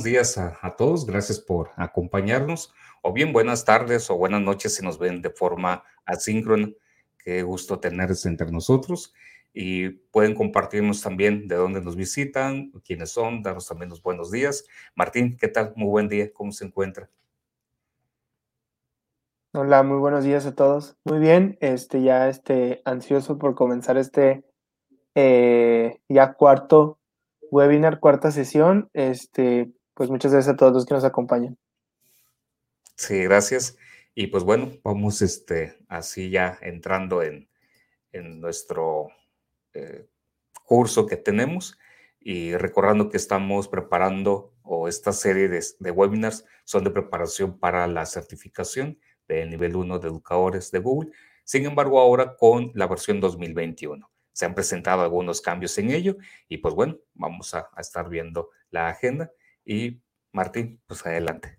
Buenos días a, todos, gracias por acompañarnos, o bien buenas tardes o buenas noches si nos ven de forma asíncrona. Qué gusto tenerles entre nosotros y pueden compartirnos también de dónde nos visitan, quiénes son, darnos también los buenos días. Martín, ¿qué tal? Muy buen día, ¿cómo se encuentra? Hola, muy buenos días a todos. Muy bien, este ya este ansioso por comenzar este eh, ya cuarto webinar, cuarta sesión. Este, pues muchas gracias a todos los que nos acompañan. Sí, gracias. Y pues bueno, vamos este, así ya entrando en, nuestro eh, curso que tenemos y recordando que estamos preparando o esta serie de, de, webinars son de preparación para la certificación del nivel 1 de educadores de Google. Sin embargo, ahora con la versión 2021 se han presentado algunos cambios en ello y pues bueno, vamos a, estar viendo la agenda y Martín, pues adelante.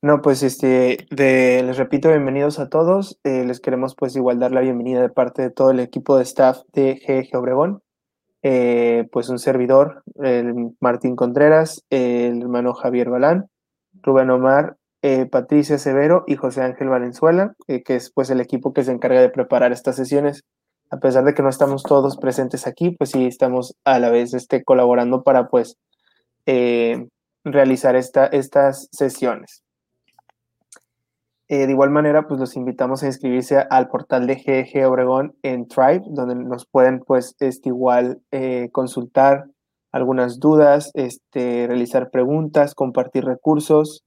No, pues este, les repito, bienvenidos a todos. Eh, les queremos pues igual dar la bienvenida de parte de todo el equipo de staff de GG Obregón. Eh, pues un servidor, el Martín Contreras, el hermano Javier Balán, Rubén Omar, eh, Patricia Severo y José Ángel Valenzuela, que es pues el equipo que se encarga de preparar estas sesiones a pesar de que no estamos todos presentes aquí, pues sí estamos a la vez este, colaborando para pues eh, realizar esta, estas sesiones. Eh, de igual manera, pues los invitamos a inscribirse al portal de GG Obregón en Tribe, donde nos pueden pues este, igual eh, consultar algunas dudas, este, realizar preguntas, compartir recursos,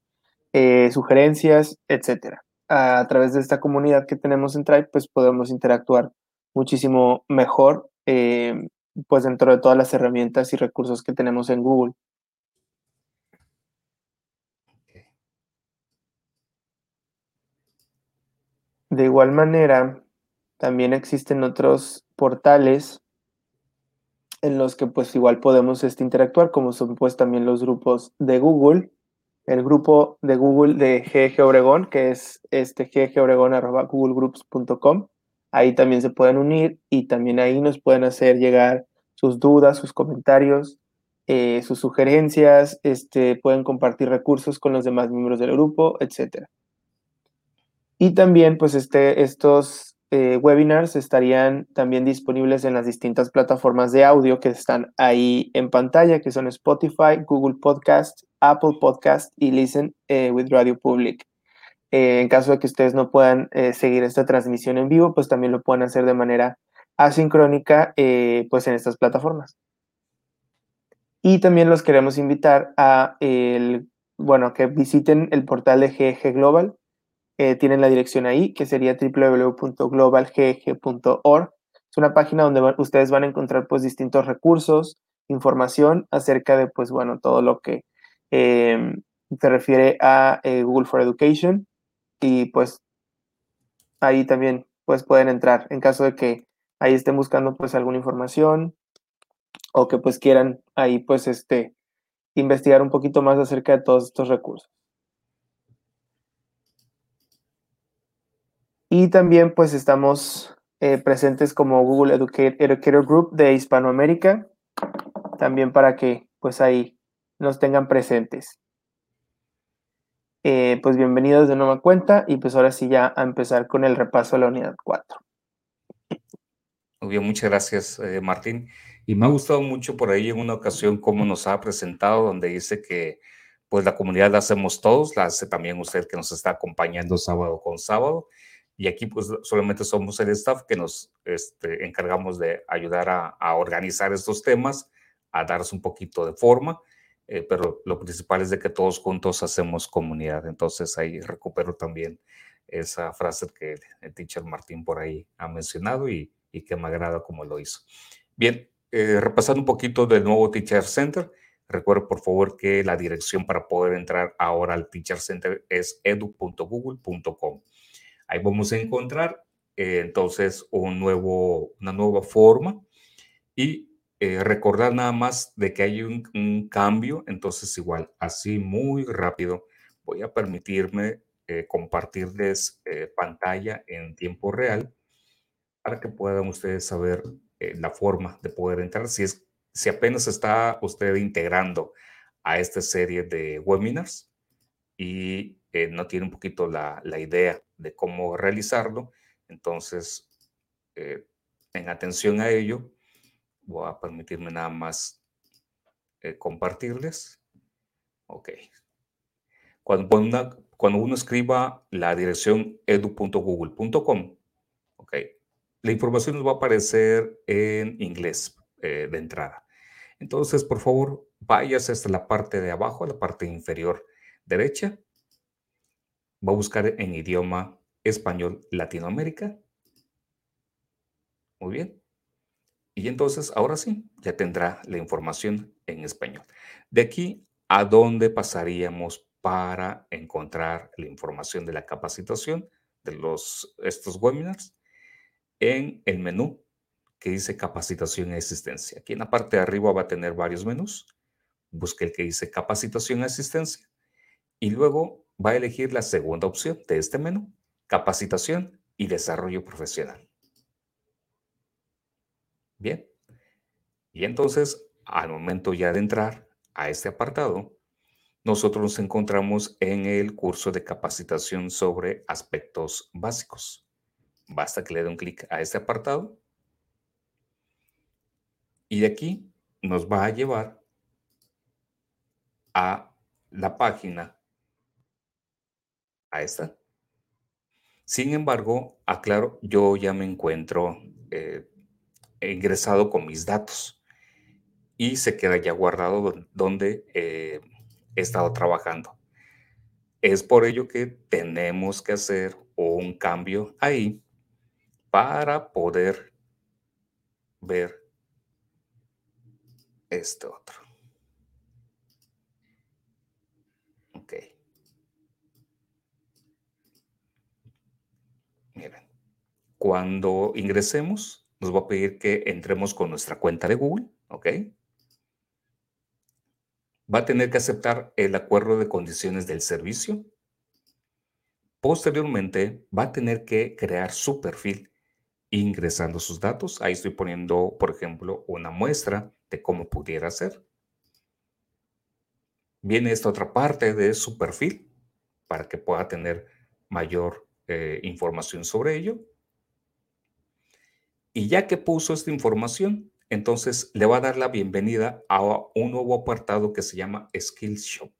sugerencias, etc. A través de esta comunidad que tenemos en Tribe, pues podemos interactuar muchísimo mejor, pues dentro de todas las herramientas y recursos que tenemos en Google. De igual manera, también existen otros portales en los que pues igual podemos este, interactuar, como son pues también los grupos de Google, el grupo de Google de GG Obregón, que es este ggobregón.googlegroups.com, Ahí también se pueden unir y también ahí nos pueden hacer llegar sus dudas, sus comentarios, eh, sus sugerencias, este, pueden compartir recursos con los demás miembros del grupo, etc. Y también, pues, este, estos eh, webinars estarían también disponibles en las distintas plataformas de audio que están ahí en pantalla, que son Spotify, Google Podcast, Apple Podcast y Listen eh, with Radio Public. Eh, en caso de que ustedes no puedan seguir esta transmisión en vivo, pues también lo pueden hacer de manera asincrónica pues en estas plataformas. Y también los queremos invitar a el, bueno, que visiten el portal de GG Global. Tienen la dirección ahí, que sería www.globalgg.org. Es una página donde ustedes van a encontrar pues distintos recursos, información acerca de pues bueno, todo lo que se refiere a Google for Education y pues ahí también pues pueden entrar en caso de que ahí estén buscando pues alguna información o que pues quieran ahí pues este investigar un poquito más acerca de todos estos recursos. Y también pues estamos eh, presentes como Google Educator Group de Hispanoamérica, también para que pues ahí nos tengan presentes. Eh, pues bienvenidos de nueva cuenta y pues ahora sí ya a empezar con el repaso de la unidad 4. Muy bien, muchas gracias eh, Martín. Y me ha gustado mucho por ahí en una ocasión cómo nos ha presentado, donde dice que pues la comunidad la hacemos todos, la hace también usted que nos está acompañando sábado con sábado. Y aquí pues solamente somos el staff que nos este, encargamos de ayudar a, a organizar estos temas, a darles un poquito de forma eh, pero lo principal es de que todos juntos hacemos comunidad. Entonces ahí recupero también esa frase que el teacher Martín por ahí ha mencionado y, y que me agrada como lo hizo. Bien, eh, repasando un poquito del nuevo Teacher Center, recuerdo por favor que la dirección para poder entrar ahora al Teacher Center es edu.google.com. Ahí vamos a encontrar eh, entonces un nuevo, una nueva forma y eh, recordar nada más de que hay un, cambio, entonces igual, así muy rápido, voy a permitirme eh, compartirles eh, pantalla en tiempo real para que puedan ustedes saber la forma de poder entrar. Si, es, si apenas está usted integrando a esta serie de webinars y eh, no tiene un poquito la, idea de cómo realizarlo, entonces, eh, en atención a ello, voy a permitirme nada más eh, compartirles. Ok. Cuando, cuando uno escriba la dirección edu.google.com, ok, la información nos va a aparecer en inglés de entrada. Entonces, por favor, váyase hasta la parte de abajo, la parte inferior derecha. Va a buscar en idioma español Latinoamérica. Muy bien. Y entonces, ahora sí, ya tendrá la información en español. De aquí, ¿a dónde pasaríamos para encontrar la información de la capacitación de los, estos webinars? En el menú que dice capacitación y asistencia. Aquí en la parte de arriba va a tener varios menús. Busque el que dice capacitación y asistencia. Y luego va a elegir la segunda opción de este menú, capacitación y desarrollo profesional. Bien. Y entonces, al momento ya de entrar a este apartado, nosotros nos encontramos en el curso de capacitación sobre aspectos básicos. Basta que le dé un clic a este apartado y de aquí nos va a llevar a la página, a esta. Sin embargo, aclaro, yo ya me encuentro eh, ingresado con mis datos y se queda ya guardado donde eh, he estado trabajando. Es por ello que tenemos que hacer un cambio ahí para poder ver este otro. Ok. Miren, cuando ingresemos, nos va a pedir que entremos con nuestra cuenta de Google, ¿ok? Va a tener que aceptar el acuerdo de condiciones del servicio. Posteriormente, va a tener que crear su perfil ingresando sus datos. Ahí estoy poniendo, por ejemplo, una muestra de cómo pudiera ser. Viene esta otra parte de su perfil para que pueda tener mayor eh, información sobre ello. Y ya que puso esta información, entonces le va a dar la bienvenida a un nuevo apartado que se llama Skills Shop.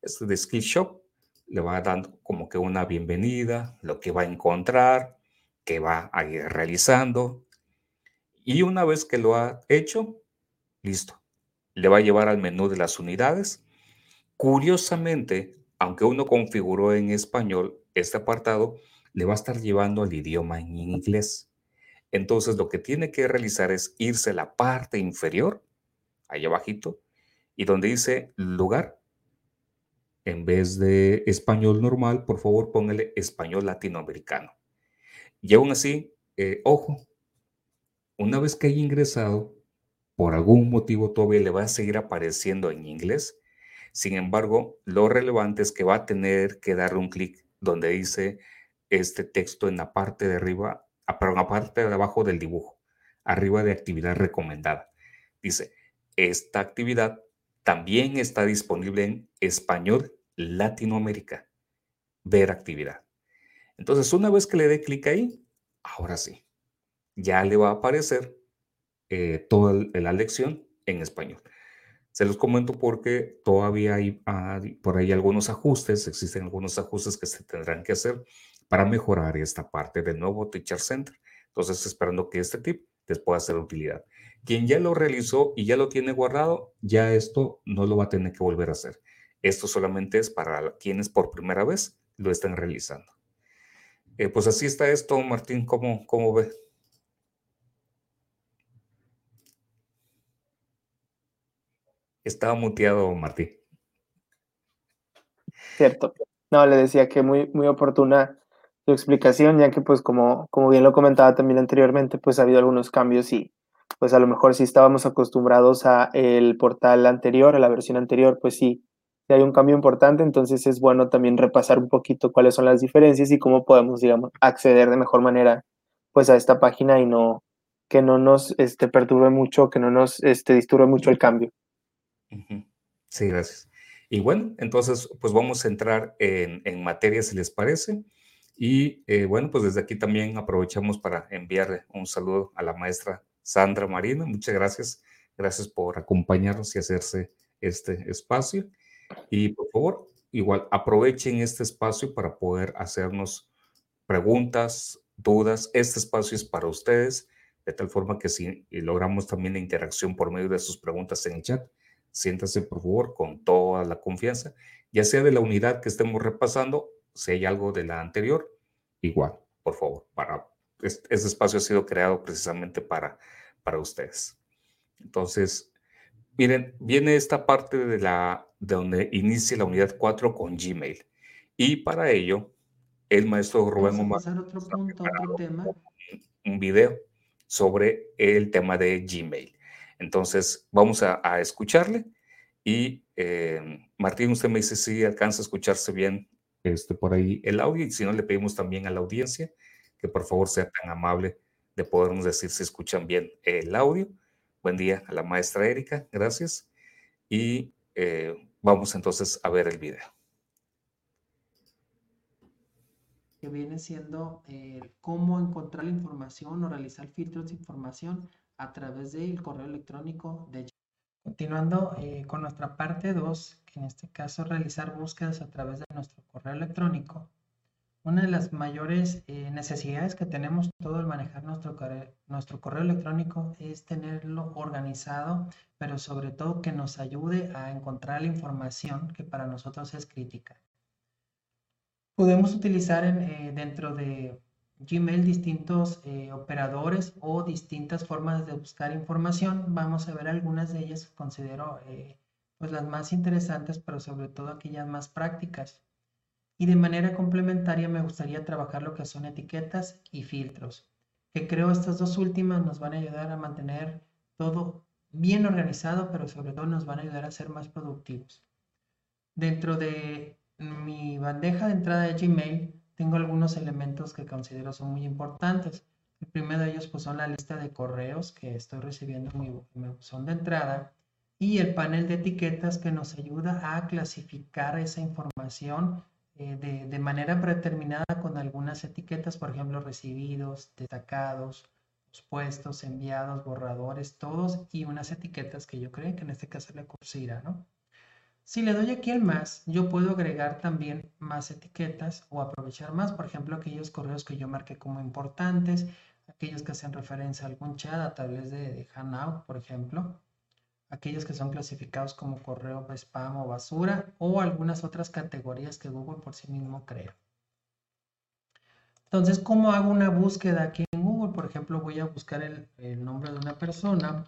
Este de Shop le va dando como que una bienvenida, lo que va a encontrar, que va a ir realizando. Y una vez que lo ha hecho, listo. Le va a llevar al menú de las unidades. Curiosamente, aunque uno configuró en español este apartado, le va a estar llevando al idioma en inglés. Entonces, lo que tiene que realizar es irse a la parte inferior, ahí abajito, y donde dice lugar, en vez de español normal, por favor póngale español latinoamericano. Y aún así, eh, ojo, una vez que haya ingresado, por algún motivo todavía le va a seguir apareciendo en inglés. Sin embargo, lo relevante es que va a tener que darle un clic donde dice este texto en la parte de arriba, pero en parte de abajo del dibujo, arriba de actividad recomendada. Dice, esta actividad también está disponible en español Latinoamérica. Ver actividad. Entonces, una vez que le dé clic ahí, ahora sí, ya le va a aparecer eh, toda la lección en español. Se los comento porque todavía hay, por ahí algunos ajustes, existen algunos ajustes que se tendrán que hacer para mejorar esta parte del nuevo Teacher Center. Entonces, esperando que este tip les pueda ser de utilidad. Quien ya lo realizó y ya lo tiene guardado, ya esto no lo va a tener que volver a hacer. Esto solamente es para quienes por primera vez lo están realizando. Eh, pues así está esto, Martín, ¿cómo, cómo ve? Estaba muteado, Martín. Cierto. No, le decía que muy, muy oportuna su explicación, ya que pues como, como bien lo comentaba también anteriormente, pues ha habido algunos cambios y pues a lo mejor si estábamos acostumbrados a el portal anterior, a la versión anterior, pues sí, hay un cambio importante, entonces es bueno también repasar un poquito cuáles son las diferencias y cómo podemos, digamos, acceder de mejor manera pues a esta página y no que no nos este, perturbe mucho, que no nos este, disturbe mucho el cambio. Sí, gracias. Y bueno, entonces, pues vamos a entrar en, en materia, si les parece. Y eh, bueno, pues desde aquí también aprovechamos para enviarle un saludo a la maestra Sandra Marina. Muchas gracias. Gracias por acompañarnos y hacerse este espacio. Y por favor, igual aprovechen este espacio para poder hacernos preguntas, dudas. Este espacio es para ustedes, de tal forma que si logramos también la interacción por medio de sus preguntas en el chat, siéntase por favor con toda la confianza, ya sea de la unidad que estemos repasando si hay algo de la anterior, igual, por favor, para este, espacio ha sido creado precisamente para, para ustedes. Entonces, miren, viene esta parte de la de donde inicia la unidad 4 con Gmail. Y para ello, el maestro Rubén Omar otro punto, otro tema. un video sobre el tema de Gmail. Entonces, vamos a, escucharle y eh, Martín, usted me dice si alcanza a escucharse bien este, por ahí el audio y si no le pedimos también a la audiencia que por favor sea tan amable de podernos decir si escuchan bien el audio. Buen día a la maestra Erika, gracias. Y eh, vamos entonces a ver el video. Que viene siendo eh, cómo encontrar la información o realizar filtros de información a través del correo electrónico de Continuando eh, con nuestra parte 2, que en este caso realizar búsquedas a través de nuestro correo electrónico. Una de las mayores eh, necesidades que tenemos todo al manejar nuestro correo, electrónico es tenerlo organizado, pero sobre todo que nos ayude a encontrar la información que para nosotros es crítica. Podemos utilizar eh, dentro de Gmail distintos eh, operadores o distintas formas de buscar información. Vamos a ver algunas de ellas considero eh, pues las más interesantes, pero sobre todo aquellas más prácticas. Y de manera complementaria me gustaría trabajar lo que son etiquetas y filtros, que creo estas dos últimas nos van a ayudar a mantener todo bien organizado, pero sobre todo nos van a ayudar a ser más productivos. Dentro de mi bandeja de entrada de Gmail tengo algunos elementos que considero son muy importantes. El primero de ellos pues, son la lista de correos que estoy recibiendo en mi, buzón de entrada y el panel de etiquetas que nos ayuda a clasificar esa información eh, de, de, manera predeterminada con algunas etiquetas, por ejemplo, recibidos, destacados, puestos, enviados, borradores, todos y unas etiquetas que yo creo que en este caso le cursira, ¿no? Si le doy aquí el más, yo puedo agregar también más etiquetas o aprovechar más, por ejemplo, aquellos correos que yo marqué como importantes, aquellos que hacen referencia a algún chat a través de, de Hangout, por ejemplo, aquellos que son clasificados como correo spam o basura o algunas otras categorías que Google por sí mismo crea. Entonces, ¿cómo hago una búsqueda aquí en Google? Por ejemplo, voy a buscar el, nombre de una persona,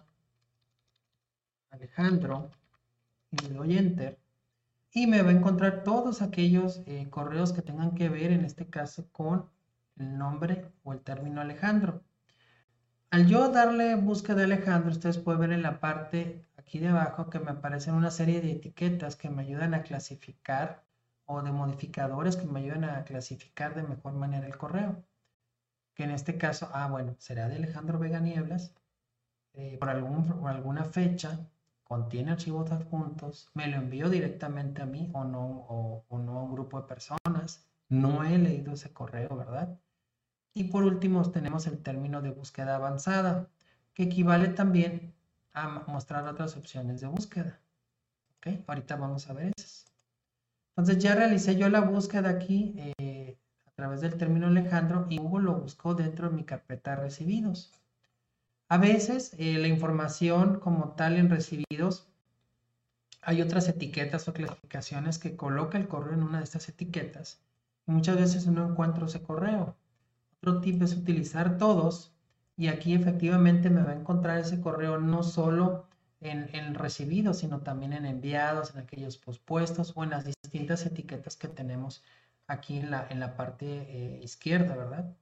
Alejandro, le doy enter y me va a encontrar todos aquellos eh, correos que tengan que ver en este caso con el nombre o el término Alejandro. Al yo darle búsqueda de Alejandro, ustedes pueden ver en la parte aquí de abajo que me aparecen una serie de etiquetas que me ayudan a clasificar o de modificadores que me ayudan a clasificar de mejor manera el correo. Que en este caso, ah, bueno, será de Alejandro Vega Nieblas, eh, por, algún, por alguna fecha, contiene archivos adjuntos, me lo envío directamente a mí o no, o, no a un grupo de personas. No he leído ese correo, ¿verdad? Y por último tenemos el término de búsqueda avanzada, que equivale también a mostrar otras opciones de búsqueda. ¿Ok? Ahorita vamos a ver esas. Entonces ya realicé yo la búsqueda aquí eh, a través del término Alejandro y Google lo buscó dentro de mi carpeta recibidos. A veces eh, la información como tal en recibidos, hay otras etiquetas o clasificaciones que coloca el correo en una de estas etiquetas. Muchas veces no encuentro ese correo. Otro tip es utilizar todos y aquí efectivamente me va a encontrar ese correo no solo en, recibidos, sino también en enviados, en aquellos pospuestos o en las distintas etiquetas que tenemos aquí en la, en la parte eh, izquierda, ¿verdad?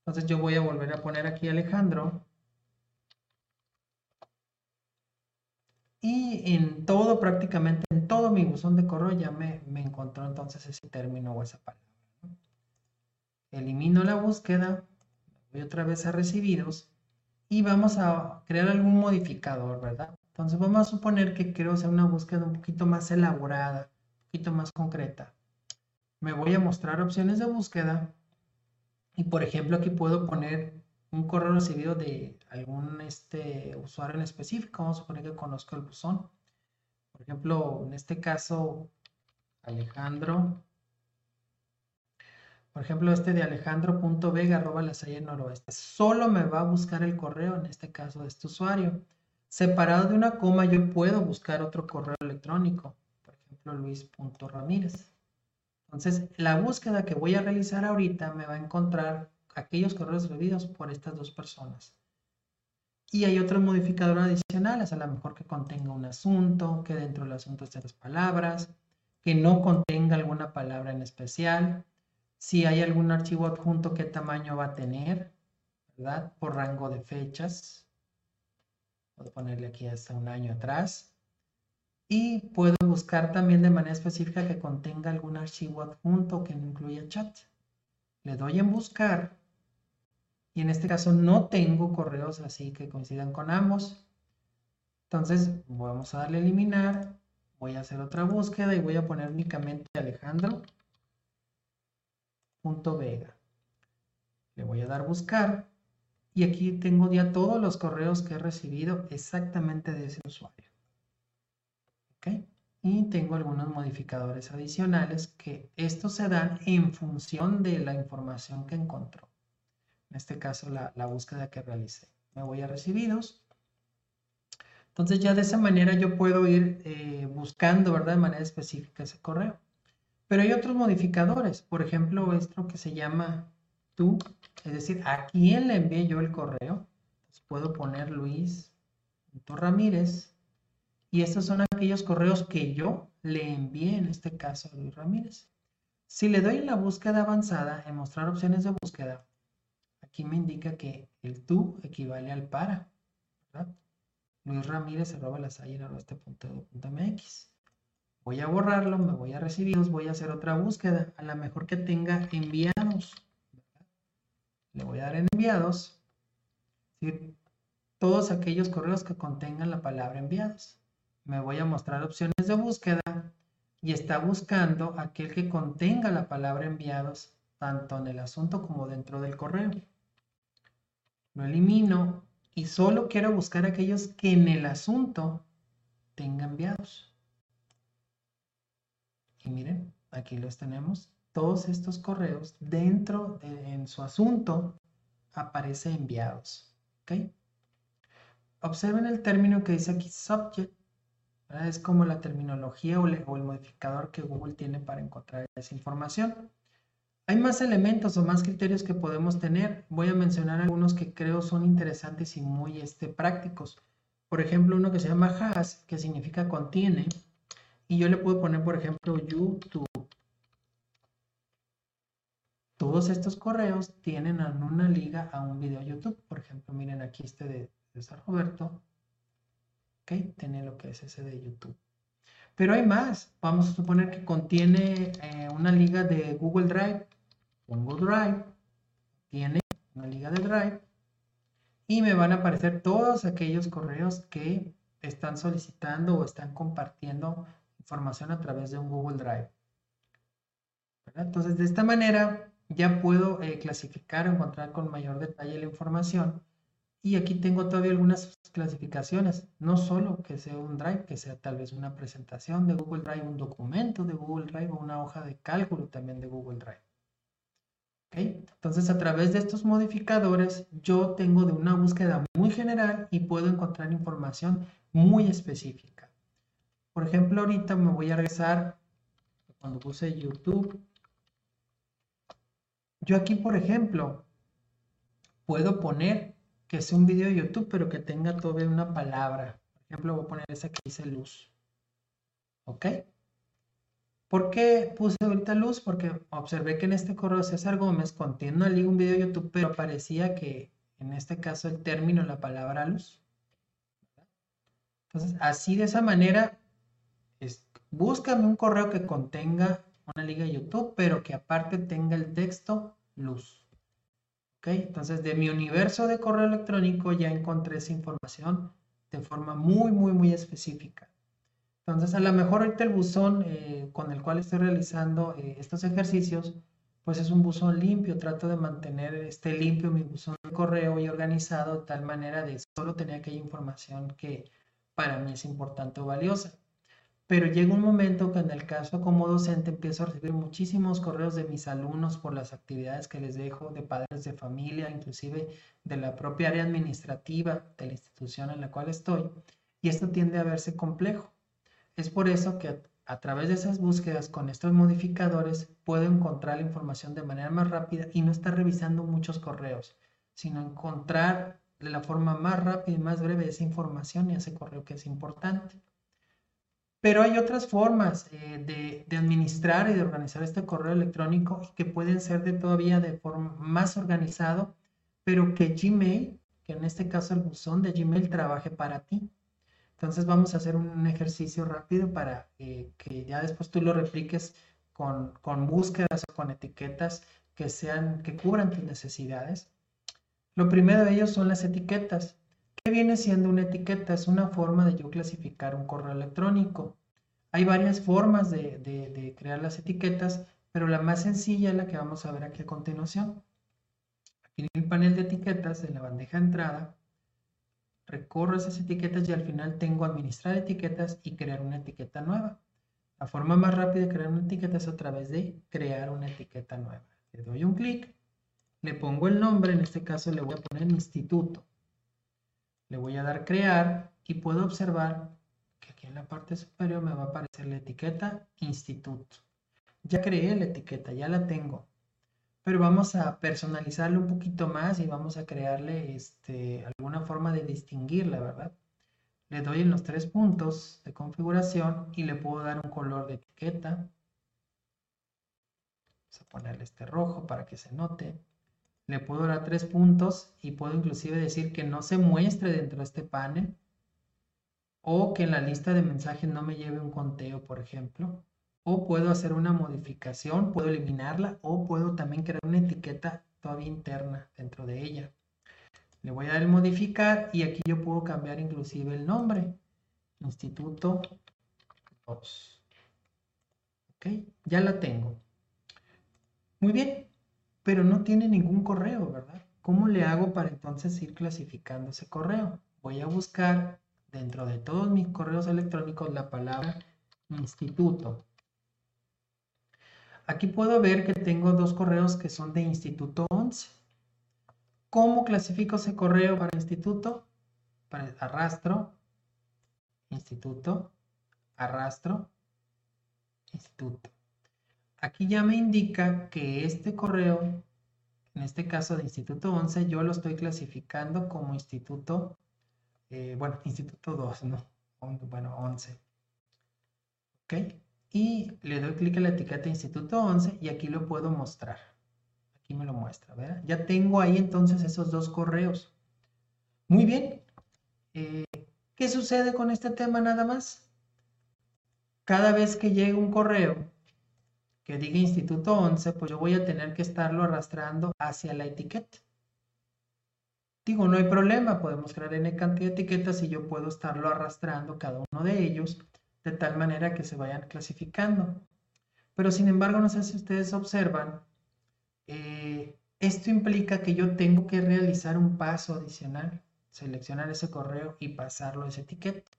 Entonces yo voy a volver a poner aquí Alejandro Y en todo, prácticamente en todo mi buzón de correo ya me, encontró entonces ese término o esa palabra. Elimino la búsqueda, voy otra vez a recibidos y vamos a crear algún modificador, ¿verdad? Entonces vamos a suponer que quiero hacer una búsqueda un poquito más elaborada, un poquito más concreta. Me voy a mostrar opciones de búsqueda y por ejemplo aquí puedo poner un correo recibido de algún este, usuario en específico. Vamos a suponer que conozco el buzón. Por ejemplo, en este caso, Alejandro. Por ejemplo, este de alejandro.vega arroba la noroeste. Solo me va a buscar el correo, en este caso de este usuario. Separado de una coma, yo puedo buscar otro correo electrónico. Por ejemplo, luis.ramírez. Entonces, la búsqueda que voy a realizar ahorita me va a encontrar aquellos correos recibidos por estas dos personas. Y hay otros modificadores adicionales, a lo mejor que contenga un asunto, que dentro del asunto estén las palabras, que no contenga alguna palabra en especial, si hay algún archivo adjunto, qué tamaño va a tener, ¿verdad? Por rango de fechas. Puedo ponerle aquí hasta un año atrás. Y puedo buscar también de manera específica que contenga algún archivo adjunto que no incluya chat. Le doy en buscar y en este caso no tengo correos así que coincidan con ambos. Entonces vamos a darle eliminar, voy a hacer otra búsqueda y voy a poner únicamente alejandro.vega. Le voy a dar buscar y aquí tengo ya todos los correos que he recibido exactamente de ese usuario. Y tengo algunos modificadores adicionales que estos se dan en función de la información que encontró en este caso la, búsqueda que realicé. Me voy a recibidos. Entonces ya de esa manera yo puedo ir eh, buscando, ¿verdad? De manera específica ese correo. Pero hay otros modificadores. Por ejemplo, esto que se llama tú, es decir, a quién le envié yo el correo. puedo poner Luis Ramírez. Y estos son aquellos correos que yo le envié, en este caso a Luis Ramírez. Si le doy en la búsqueda avanzada, en mostrar opciones de búsqueda, aquí me indica que el tú equivale al para. Luis Ramírez arroba la este. Voy a borrarlo, me voy a recibidos, voy a hacer otra búsqueda, a lo mejor que tenga enviados. Le voy a dar en enviados, todos aquellos correos que contengan la palabra enviados. Me voy a mostrar opciones de búsqueda y está buscando aquel que contenga la palabra enviados tanto en el asunto como dentro del correo lo elimino y solo quiero buscar aquellos que en el asunto tengan enviados. Y miren, aquí los tenemos. Todos estos correos dentro de en su asunto aparece enviados. ¿Ok? Observen el término que dice aquí subject. Es como la terminología o el modificador que Google tiene para encontrar esa información. Hay más elementos o más criterios que podemos tener. Voy a mencionar algunos que creo son interesantes y muy este, prácticos. Por ejemplo, uno que se llama has, que significa contiene. Y yo le puedo poner, por ejemplo, YouTube. Todos estos correos tienen una liga a un video YouTube. Por ejemplo, miren aquí este de César Roberto. Ok, tiene lo que es ese de YouTube. Pero hay más. Vamos a suponer que contiene eh, una liga de Google Drive pongo Drive, tiene una liga de Drive y me van a aparecer todos aquellos correos que están solicitando o están compartiendo información a través de un Google Drive. Entonces, de esta manera ya puedo eh, clasificar o encontrar con mayor detalle la información. Y aquí tengo todavía algunas clasificaciones, no solo que sea un Drive, que sea tal vez una presentación de Google Drive, un documento de Google Drive o una hoja de cálculo también de Google Drive. Entonces, a través de estos modificadores, yo tengo de una búsqueda muy general y puedo encontrar información muy específica. Por ejemplo, ahorita me voy a regresar cuando puse YouTube. Yo aquí, por ejemplo, puedo poner que sea un video de YouTube, pero que tenga todavía una palabra. Por ejemplo, voy a poner esa que dice luz. ¿Ok? ¿Por qué puse ahorita luz? Porque observé que en este correo César Gómez contiene un video de YouTube, pero parecía que en este caso el término, la palabra luz. Entonces, así de esa manera, es, búscame un correo que contenga una liga de YouTube, pero que aparte tenga el texto luz. Entonces, de mi universo de correo electrónico ya encontré esa información de forma muy, muy, muy específica. Entonces, a lo mejor ahorita el buzón eh, con el cual estoy realizando eh, estos ejercicios, pues es un buzón limpio. Trato de mantener este limpio mi buzón de correo y organizado de tal manera de solo tener aquella información que para mí es importante o valiosa. Pero llega un momento que en el caso como docente empiezo a recibir muchísimos correos de mis alumnos por las actividades que les dejo, de padres de familia, inclusive de la propia área administrativa de la institución en la cual estoy. Y esto tiende a verse complejo. Es por eso que a través de esas búsquedas con estos modificadores puedo encontrar la información de manera más rápida y no estar revisando muchos correos, sino encontrar de la forma más rápida y más breve esa información y ese correo que es importante. Pero hay otras formas eh, de, administrar y de organizar este correo electrónico que pueden ser de todavía de forma más organizado, pero que Gmail, que en este caso el buzón de Gmail trabaje para ti. Entonces vamos a hacer un ejercicio rápido para eh, que ya después tú lo repliques con, con búsquedas o con etiquetas que sean, que cubran tus necesidades. Lo primero de ellos son las etiquetas. ¿Qué viene siendo una etiqueta? Es una forma de yo clasificar un correo electrónico. Hay varias formas de, crear las etiquetas, pero la más sencilla es la que vamos a ver aquí a continuación. Aquí en el panel de etiquetas de la bandeja de entrada, recorro esas etiquetas y al final tengo administrar etiquetas y crear una etiqueta nueva. La forma más rápida de crear una etiqueta es a través de crear una etiqueta nueva. Le doy un clic, le pongo el nombre, en este caso le voy a poner instituto. Le voy a dar crear y puedo observar que aquí en la parte superior me va a aparecer la etiqueta instituto. Ya creé la etiqueta, ya la tengo. Pero vamos a personalizarle un poquito más y vamos a crearle este, alguna forma de distinguirla, ¿verdad? Le doy en los tres puntos de configuración y le puedo dar un color de etiqueta. Vamos a ponerle este rojo para que se note le puedo dar tres puntos y puedo inclusive decir que no se muestre dentro de este panel o que en la lista de mensajes no me lleve un conteo, por ejemplo. O puedo hacer una modificación, puedo eliminarla o puedo también crear una etiqueta todavía interna dentro de ella. Le voy a dar el modificar y aquí yo puedo cambiar inclusive el nombre. Instituto 2. Ok, ya la tengo. Muy bien, pero no tiene ningún correo, ¿verdad? ¿Cómo le hago para entonces ir clasificando ese correo? Voy a buscar dentro de todos mis correos electrónicos la palabra instituto. Aquí puedo ver que tengo dos correos que son de instituto 11. ¿Cómo clasifico ese correo para instituto? Para arrastro, instituto, arrastro, instituto. Aquí ya me indica que este correo, en este caso de Instituto 11, yo lo estoy clasificando como Instituto, eh, bueno, Instituto 2, ¿no? Bueno, 11. ¿Ok? Y le doy clic en la etiqueta Instituto 11 y aquí lo puedo mostrar. Aquí me lo muestra, ¿verdad? Ya tengo ahí entonces esos dos correos. Muy bien. Eh, ¿Qué sucede con este tema nada más? Cada vez que llega un correo que diga Instituto 11, pues yo voy a tener que estarlo arrastrando hacia la etiqueta. Digo, no hay problema, podemos crear n cantidad de etiquetas y yo puedo estarlo arrastrando cada uno de ellos de tal manera que se vayan clasificando. Pero sin embargo, no sé si ustedes observan, eh, esto implica que yo tengo que realizar un paso adicional, seleccionar ese correo y pasarlo a esa etiqueta.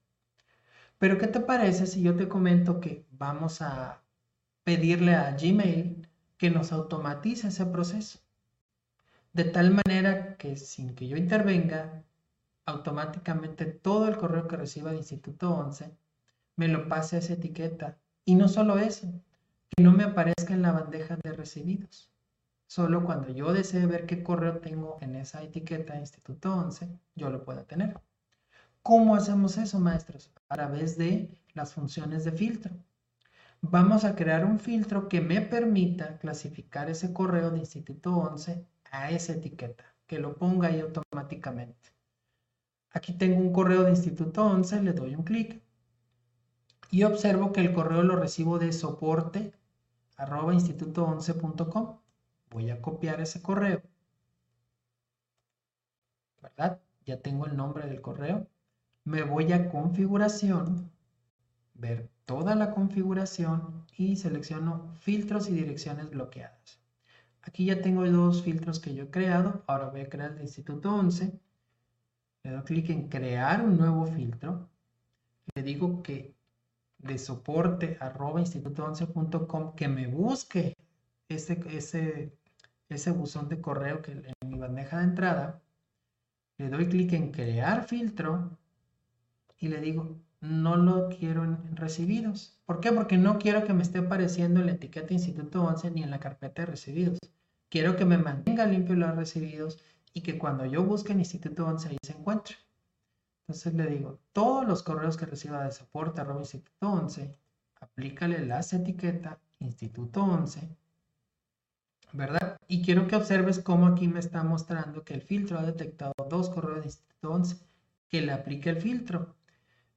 Pero ¿qué te parece si yo te comento que vamos a pedirle a Gmail que nos automatice ese proceso. De tal manera que sin que yo intervenga, automáticamente todo el correo que reciba de Instituto 11 me lo pase a esa etiqueta. Y no solo eso, que no me aparezca en la bandeja de recibidos. Solo cuando yo desee ver qué correo tengo en esa etiqueta Instituto 11, yo lo pueda tener. ¿Cómo hacemos eso, maestros? A través de las funciones de filtro vamos a crear un filtro que me permita clasificar ese correo de Instituto 11 a esa etiqueta, que lo ponga ahí automáticamente. Aquí tengo un correo de Instituto 11, le doy un clic y observo que el correo lo recibo de soporte arroba instituto11.com. Voy a copiar ese correo. ¿Verdad? Ya tengo el nombre del correo. me voy a configuración, ver toda la configuración y selecciono filtros y direcciones bloqueadas. Aquí ya tengo dos filtros que yo he creado. Ahora voy a crear el Instituto 11. Le doy clic en crear un nuevo filtro. Le digo que de soporte arroba instituto11.com que me busque ese, ese, ese buzón de correo que en mi bandeja de entrada. Le doy clic en crear filtro y le digo no lo quiero en recibidos. ¿Por qué? Porque no quiero que me esté apareciendo en la etiqueta Instituto 11 ni en la carpeta de recibidos. Quiero que me mantenga limpio los recibidos y que cuando yo busque en Instituto 11 ahí se encuentre. Entonces le digo, todos los correos que reciba de soporte arroba Instituto 11, aplícale las etiquetas Instituto 11, ¿verdad? Y quiero que observes cómo aquí me está mostrando que el filtro ha detectado dos correos de Instituto 11, que le aplique el filtro.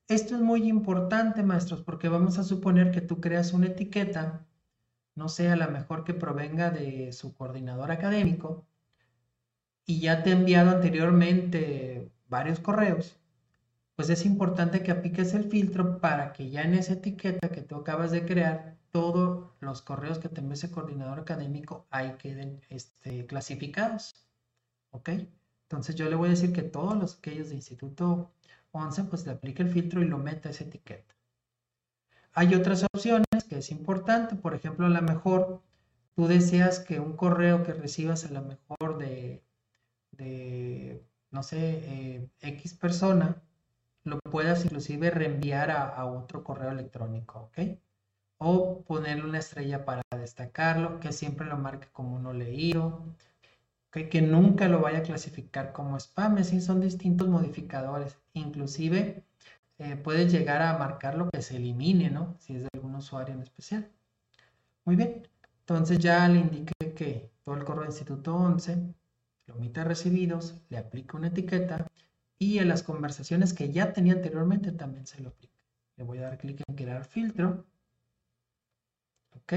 Esto es muy importante, maestros, porque vamos a suponer que tú creas una etiqueta, no sea la mejor que provenga de su coordinador académico, y ya te he enviado anteriormente varios correos, pues es importante que apliques el filtro para que ya en esa etiqueta que tú acabas de crear, todos los correos que te envíe ese coordinador académico ahí queden este, clasificados. ¿Ok? Entonces yo le voy a decir que todos los aquellos de instituto 11, pues le aplique el filtro y lo meta esa etiqueta. Hay otras opciones que es importante, por ejemplo, a lo mejor tú deseas que un correo que recibas a lo mejor de, de no sé, eh, X persona, lo puedas inclusive reenviar a, otro correo electrónico, ¿ok? O ponerle una estrella para destacarlo, que siempre lo marque como no leído, que nunca lo vaya a clasificar como spam, es son distintos modificadores. Inclusive eh, puedes llegar a marcar lo que se elimine, ¿no? Si es de algún usuario en especial. Muy bien, entonces ya le indiqué que todo el correo de Instituto 11 lo omite recibidos, le aplico una etiqueta y en las conversaciones que ya tenía anteriormente también se lo aplica. Le voy a dar clic en crear filtro. Ok.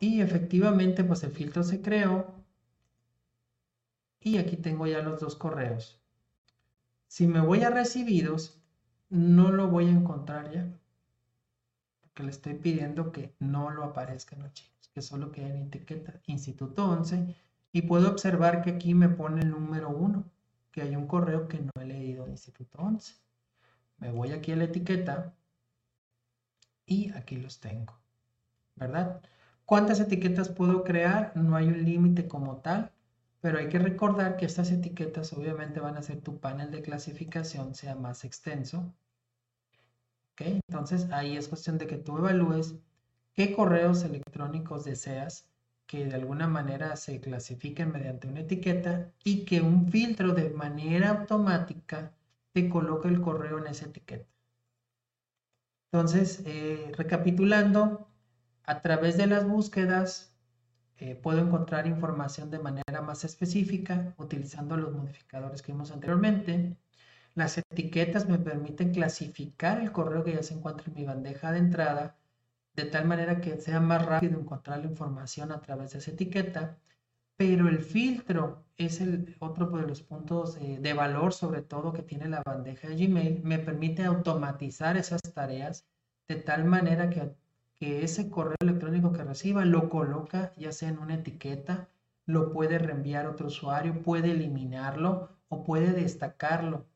Y efectivamente, pues el filtro se creó y aquí tengo ya los dos correos. Si me voy a recibidos, no lo voy a encontrar ya. Porque le estoy pidiendo que no lo aparezca en archivos, que solo quede en etiqueta Instituto 11. Y puedo observar que aquí me pone el número 1, que hay un correo que no he leído de Instituto 11. Me voy aquí a la etiqueta y aquí los tengo, ¿verdad? ¿Cuántas etiquetas puedo crear? No hay un límite como tal. Pero hay que recordar que estas etiquetas obviamente van a hacer tu panel de clasificación sea más extenso. ¿Ok? Entonces ahí es cuestión de que tú evalúes qué correos electrónicos deseas que de alguna manera se clasifiquen mediante una etiqueta y que un filtro de manera automática te coloque el correo en esa etiqueta. Entonces, eh, recapitulando, a través de las búsquedas eh, puedo encontrar información de manera más específica utilizando los modificadores que vimos anteriormente. Las etiquetas me permiten clasificar el correo que ya se encuentra en mi bandeja de entrada de tal manera que sea más rápido encontrar la información a través de esa etiqueta. Pero el filtro es el otro de los puntos eh, de valor, sobre todo que tiene la bandeja de Gmail. Me permite automatizar esas tareas de tal manera que que ese correo electrónico que reciba lo coloca ya sea en una etiqueta, lo puede reenviar a otro usuario, puede eliminarlo o puede destacarlo.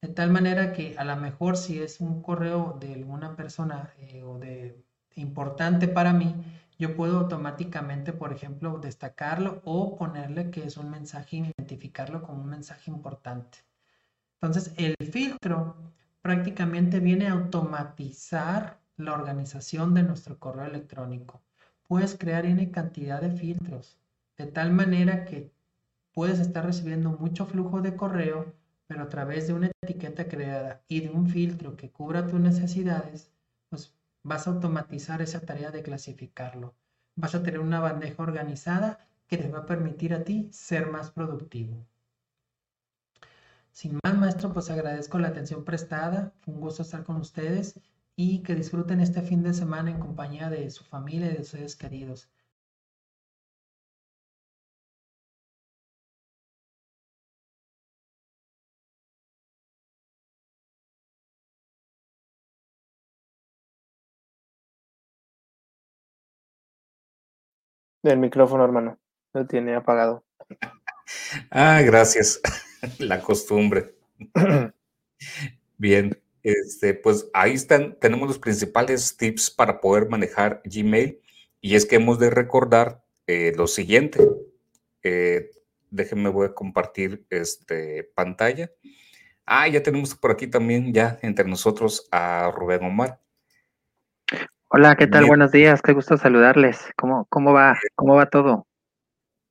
De tal manera que a lo mejor si es un correo de alguna persona eh, o de importante para mí, yo puedo automáticamente, por ejemplo, destacarlo o ponerle que es un mensaje, identificarlo como un mensaje importante. Entonces, el filtro prácticamente viene a automatizar la organización de nuestro correo electrónico. Puedes crear una cantidad de filtros, de tal manera que puedes estar recibiendo mucho flujo de correo, pero a través de una etiqueta creada y de un filtro que cubra tus necesidades, vas a automatizar esa tarea de clasificarlo. Vas a tener una bandeja organizada que te va a permitir a ti ser más productivo. Sin más, maestro, pues agradezco la atención prestada. Fue un gusto estar con ustedes y que disfruten este fin de semana en compañía de su familia y de ustedes queridos. Del micrófono, hermano. Lo tiene apagado. ah, gracias. La costumbre. Bien, este, pues ahí están, tenemos los principales tips para poder manejar Gmail y es que hemos de recordar eh, lo siguiente. Eh, déjenme, voy a compartir este, pantalla. Ah, ya tenemos por aquí también ya entre nosotros a Rubén Omar. Hola, ¿qué tal? Buenos días, qué gusto saludarles. ¿Cómo, cómo va? ¿Cómo va todo?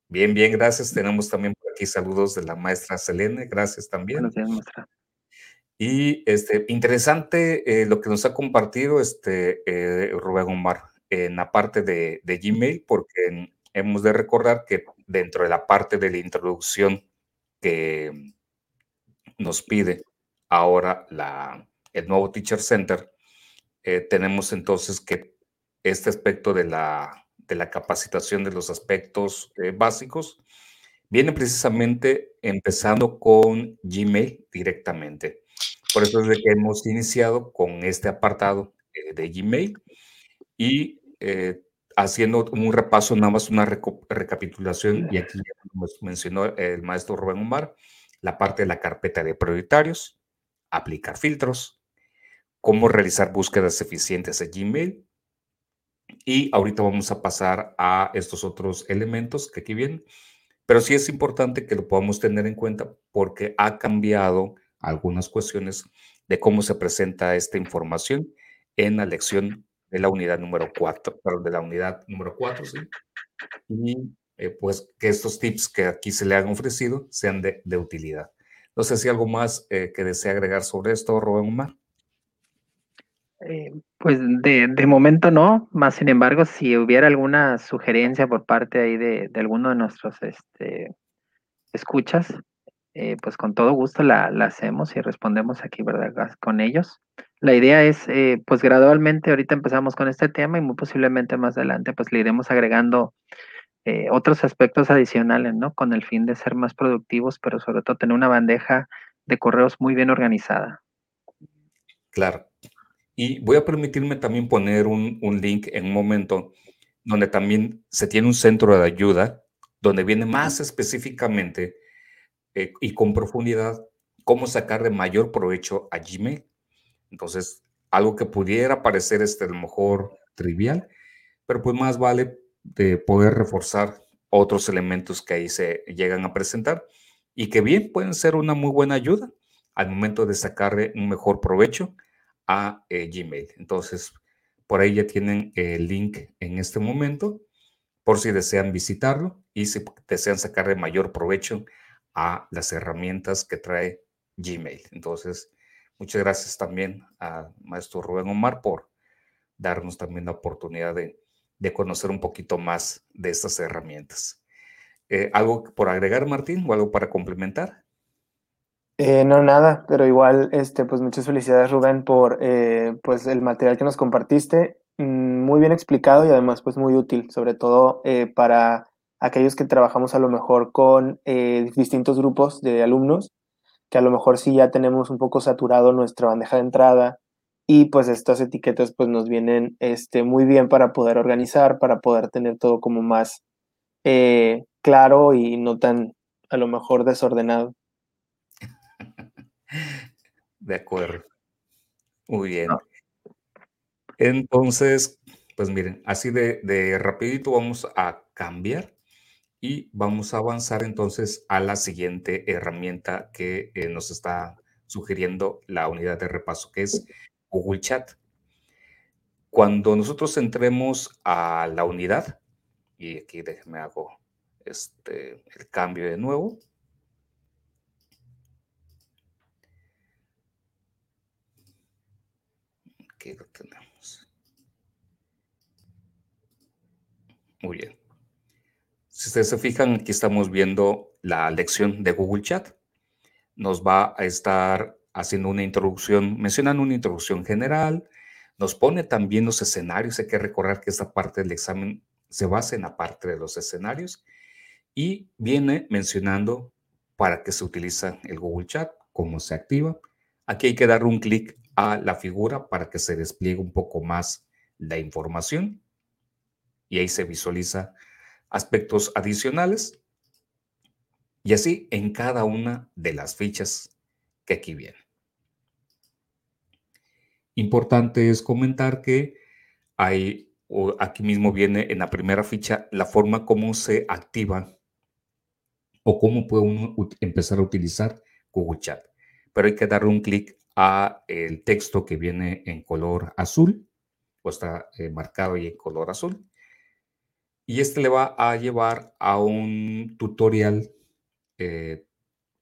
Bien, bien, gracias. Tenemos también por aquí saludos de la maestra Selene, gracias también. Buenos días, maestra. Y este, interesante eh, lo que nos ha compartido este, eh, Rubén Omar en la parte de, de, Gmail, porque hemos de recordar que dentro de la parte de la introducción que nos pide ahora la, el nuevo Teacher Center, eh, tenemos entonces que este aspecto de la, de la capacitación de los aspectos eh, básicos viene precisamente empezando con Gmail directamente. Por eso es de que hemos iniciado con este apartado eh, de Gmail y haciendo un repaso, nada más una recapitulación, y aquí nos mencionó el maestro Rubén Omar, la parte de la carpeta de prioritarios, aplicar filtros, cómo realizar búsquedas eficientes en Gmail. Y ahorita vamos a pasar a estos otros elementos que aquí vienen. Pero sí es importante que lo podamos tener en cuenta porque ha cambiado algunas cuestiones de cómo se presenta esta información en la lección de la unidad número 4, perdón, de la unidad número 4, ¿sí? Y eh, pues que estos tips que aquí se le han ofrecido sean de, de utilidad. No sé si algo más eh, que desea agregar sobre esto, Rubén Omar. Eh, pues de, de, momento no, más sin embargo, si hubiera alguna sugerencia por parte ahí de, de alguno de nuestros este, escuchas, eh, pues con todo gusto la, la, hacemos y respondemos aquí, ¿verdad? Con ellos. La idea es, eh, pues gradualmente, ahorita empezamos con este tema y muy posiblemente más adelante, pues le iremos agregando eh, otros aspectos adicionales, ¿no? Con el fin de ser más productivos, pero sobre todo tener una bandeja de correos muy bien organizada. Claro. Y voy a permitirme también poner un, un, link en un momento donde también se tiene un centro de ayuda, donde viene más específicamente eh, y con profundidad cómo sacar de mayor provecho a Gmail. Entonces, algo que pudiera parecer este, a lo mejor trivial, pero pues más vale de poder reforzar otros elementos que ahí se llegan a presentar y que bien pueden ser una muy buena ayuda al momento de sacarle un mejor provecho a eh, Gmail. Entonces, por ahí ya tienen el link en este momento, por si desean visitarlo y si desean sacarle mayor provecho a las herramientas que trae Gmail. Entonces, muchas gracias también a maestro Rubén Omar por darnos también la oportunidad de, de conocer un poquito más de estas herramientas. Eh, ¿Algo por agregar, Martín, o algo para complementar? Eh, no, nada, pero igual, este, pues muchas felicidades, Rubén, por eh, pues el material que nos compartiste. Mm, muy bien explicado y además, pues muy útil, sobre todo eh, para aquellos que trabajamos a lo mejor con eh, distintos grupos de alumnos, que a lo mejor sí ya tenemos un poco saturado nuestra bandeja de entrada y pues estas etiquetas pues nos vienen este, muy bien para poder organizar, para poder tener todo como más eh, claro y no tan a lo mejor desordenado. De acuerdo. Muy bien. Entonces, pues miren, así de, de, rapidito vamos a cambiar y vamos a avanzar entonces a la siguiente herramienta que eh, nos está sugiriendo la unidad de repaso, que es Google Chat. Cuando nosotros entremos a la unidad, y aquí déjenme hago este, el cambio de nuevo. Aquí lo tenemos. Muy bien. Si ustedes se fijan, aquí estamos viendo la lección de Google Chat. Nos va a estar haciendo una introducción, mencionan una introducción general, nos pone también los escenarios, hay que recordar que esta parte del examen se basa en la parte de los escenarios y viene mencionando para qué se utiliza el Google Chat, cómo se activa. Aquí hay que dar un clic a la figura para que se despliegue un poco más la información y ahí se visualiza aspectos adicionales y así en cada una de las fichas que aquí vienen. Importante es comentar que hay, aquí mismo viene en la primera ficha la forma como se activa o cómo puede uno empezar a utilizar Google Chat. Pero hay que darle un clic a el texto que viene en color azul o está eh, marcado ahí en color azul. Y este le va a llevar a un tutorial eh,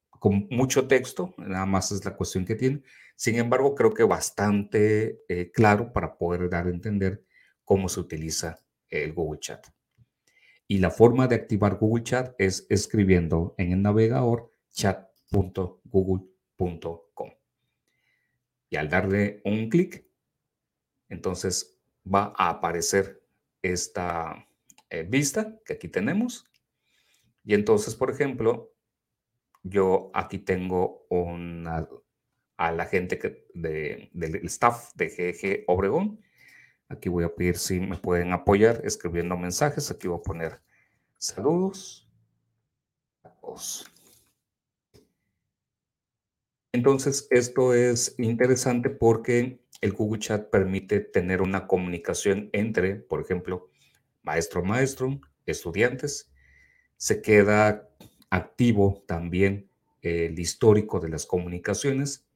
con mucho texto, nada más es la cuestión que tiene. Sin embargo, creo que bastante eh, claro para poder dar a entender cómo se utiliza el Google Chat. Y la forma de activar Google Chat es escribiendo en el navegador chat.google.com. Y al darle un clic, entonces va a aparecer esta eh, vista que aquí tenemos. Y entonces, por ejemplo, yo aquí tengo a la gente del staff de GG Obregón. Aquí voy a pedir si me pueden apoyar escribiendo mensajes. Aquí voy a poner saludos Entonces, esto es interesante porque el Google Chat permite tener una comunicación entre, por ejemplo, maestro-maestro, estudiantes. Se queda activo también el histórico de las comunicaciones,